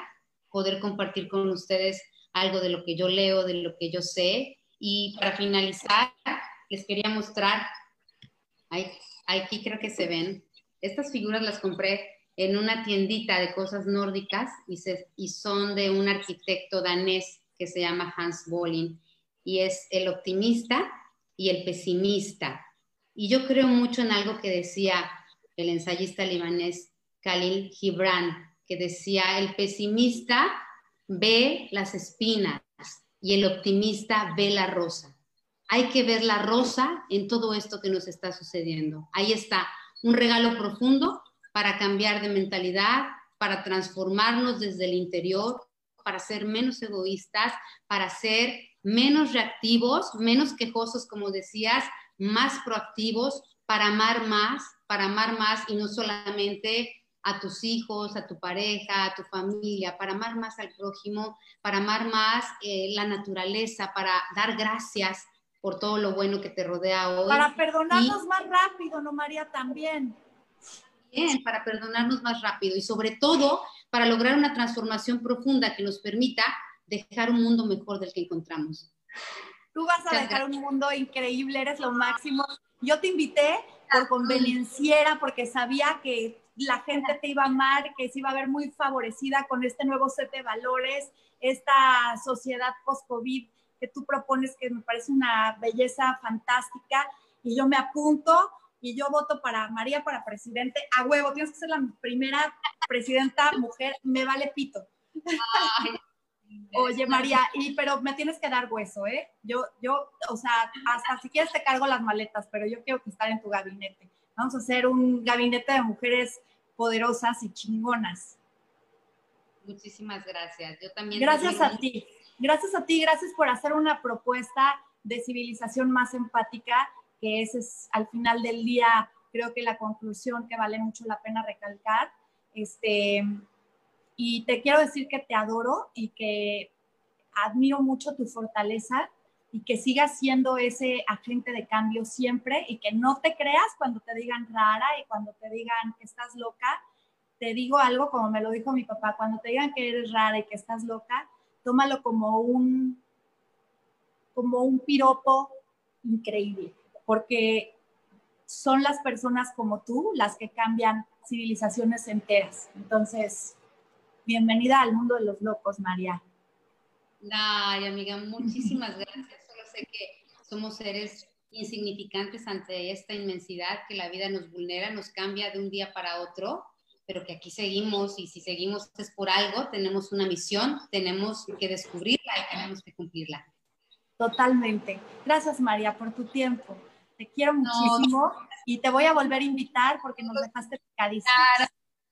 poder compartir con ustedes algo de lo que yo leo, de lo que yo sé. Y para finalizar, les quería mostrar, aquí creo que se ven, estas figuras las compré en una tiendita de cosas nórdicas y, se, y son de un arquitecto danés que se llama Hans Bolin y es el optimista y el pesimista. Y yo creo mucho en algo que decía el ensayista libanés Khalil Gibran, que decía, el pesimista ve las espinas y el optimista ve la rosa. Hay que ver la rosa en todo esto que nos está sucediendo. Ahí está un regalo profundo para cambiar de mentalidad, para transformarnos desde el interior, para ser menos egoístas, para ser menos reactivos, menos quejosos, como decías, más proactivos, para amar más, para amar más y no solamente a tus hijos, a tu pareja, a tu familia, para amar más al prójimo, para amar más eh, la naturaleza, para dar gracias por todo lo bueno que te rodea hoy. Para perdonarnos y, más rápido, ¿no, María? También. Bien, para perdonarnos más rápido y sobre todo para lograr una transformación profunda que nos permita dejar un mundo mejor del que encontramos. Tú vas a dejar un mundo increíble, eres lo máximo. Yo te invité por convenienciera porque sabía que la gente te iba a amar, que se iba a ver muy favorecida con este nuevo set de valores, esta sociedad post-COVID que tú propones, que me parece una belleza fantástica, y yo me apunto y yo voto para María para presidente. A huevo, tienes que ser la primera presidenta mujer, me vale pito. Oye, María, y pero me tienes que dar hueso, ¿eh? Yo, yo, o sea, hasta si quieres te cargo las maletas, pero yo quiero que estar en tu gabinete. Vamos a hacer un gabinete de mujeres poderosas y chingonas. Muchísimas gracias. Yo también. Gracias a ti. Gracias a ti, gracias por hacer una propuesta de civilización más empática, que ese es al final del día, creo que la conclusión que vale mucho la pena recalcar. Este, y te quiero decir que te adoro y que admiro mucho tu fortaleza y que sigas siendo ese agente de cambio siempre y que no te creas cuando te digan rara y cuando te digan que estás loca. Te digo algo como me lo dijo mi papá, cuando te digan que eres rara y que estás loca, tómalo como un, como un piropo increíble, porque son las personas como tú las que cambian civilizaciones enteras. Entonces, bienvenida al mundo de los locos, María. Ay, amiga, muchísimas gracias. Solo sé que somos seres insignificantes ante esta inmensidad que la vida nos vulnera, nos cambia de un día para otro, pero que aquí seguimos y si seguimos es por algo, tenemos una misión, tenemos que descubrirla y tenemos que cumplirla. Totalmente. Gracias, María, por tu tiempo. Te quiero muchísimo y te voy a volver a invitar porque nos dejaste picadísimos.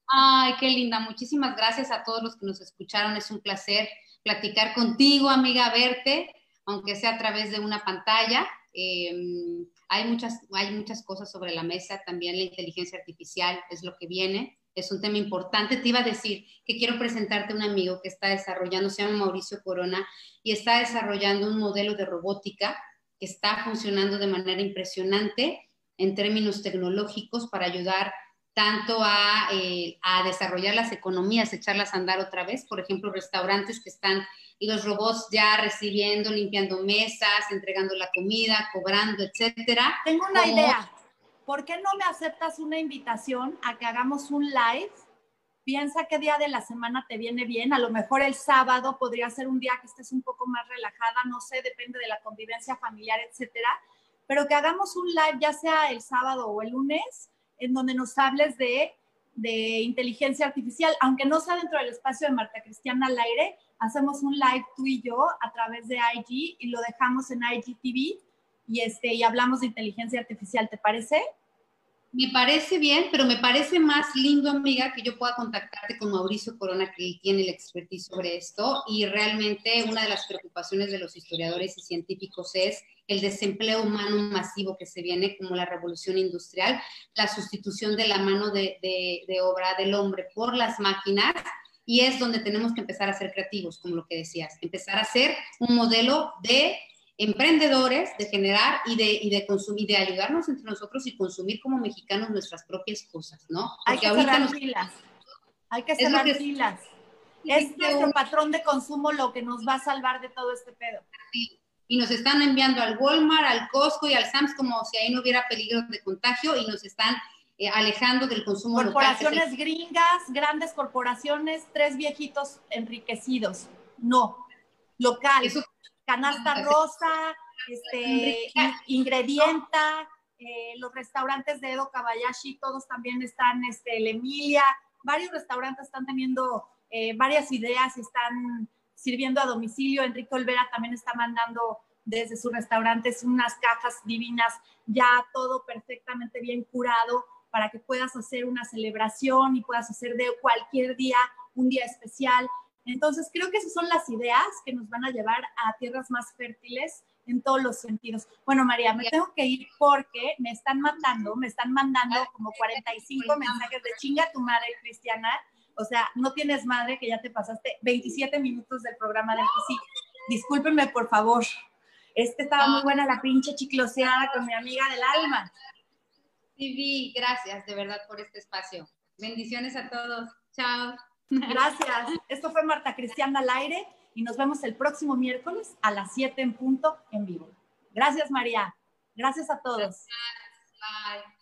Ay, qué linda. Muchísimas gracias a todos los que nos escucharon. Es un placer platicar contigo, amiga, verte, aunque sea a través de una pantalla. Em, hay, muchas, hay muchas cosas sobre la mesa. También la inteligencia artificial es lo que viene. Es un tema importante. Te iba a decir que quiero presentarte a un amigo que está desarrollando, se llama Mauricio Corona, y está desarrollando un modelo de robótica que está funcionando de manera impresionante en términos tecnológicos para ayudar tanto eh, a, desarrollar las economías, echarlas a andar otra vez, por ejemplo, restaurantes que están y los robots ya recibiendo, limpiando mesas, entregando la comida, cobrando, etcétera. Tengo una idea. ¿Por qué no me aceptas una invitación a que hagamos un live? Piensa qué día de la semana te viene bien. A lo mejor el sábado podría ser un día que estés un poco más relajada, no sé, depende de la convivencia familiar, etcétera. Pero que hagamos un live, ya sea el sábado o el lunes, en donde nos hables de, de inteligencia artificial, aunque no sea dentro del espacio de Marta Cristiana al aire, hacemos un live tú y yo a través de IG y lo dejamos en IGTV y, este, y hablamos de inteligencia artificial, ¿te parece? Me parece bien, pero me parece más lindo, amiga, que yo pueda contactarte con Mauricio Corona, que tiene el expertise sobre esto. Y realmente una de las preocupaciones de los historiadores y científicos es el desempleo humano masivo que se viene, como la revolución industrial, la sustitución de la mano de, obra del hombre por las máquinas, y es donde tenemos que empezar a ser creativos, como lo que decías, empezar a ser un modelo de emprendedores, de generar y de, y de consumir, de ayudarnos entre nosotros y consumir como mexicanos nuestras propias cosas, ¿no? Hay que cerrar filas. Hay que cerrar filas. Es nuestro patrón de consumo lo que nos va a salvar de todo este pedo. Sí y nos están enviando al Walmart, al Costco y al Sams como si ahí no hubiera peligro de contagio y nos están eh, alejando del consumo corporaciones gringas, grandes corporaciones, tres viejitos enriquecidos. No, local, canasta rosa, este, ingredienta, eh, los restaurantes de Edo Kabayashi, todos también están, este, el Emilia, varios restaurantes están teniendo eh, varias ideas y están sirviendo a domicilio. Enrique Olvera también está mandando desde sus restaurantes unas cajas divinas, ya todo perfectamente bien curado para que puedas hacer una celebración y puedas hacer de cualquier día un día especial. Entonces, creo que esas son las ideas que nos van a llevar a tierras más fértiles en todos los sentidos. Bueno, María, me tengo que ir porque me están mandando, me están mandando como 45 mensajes de chinga tu madre, Cristiana. O sea, no tienes madre que ya te pasaste 27 minutos del programa del que sí. Discúlpenme, por favor. Este estaba muy buena la pinche chicloseada con mi amiga del alma. Sí, gracias de verdad por este espacio. Bendiciones a todos. Chao. Gracias. Esto fue Marta Cristiana al aire y nos vemos el próximo miércoles a las 7 en punto en vivo. Gracias, María. Gracias a todos. Bye.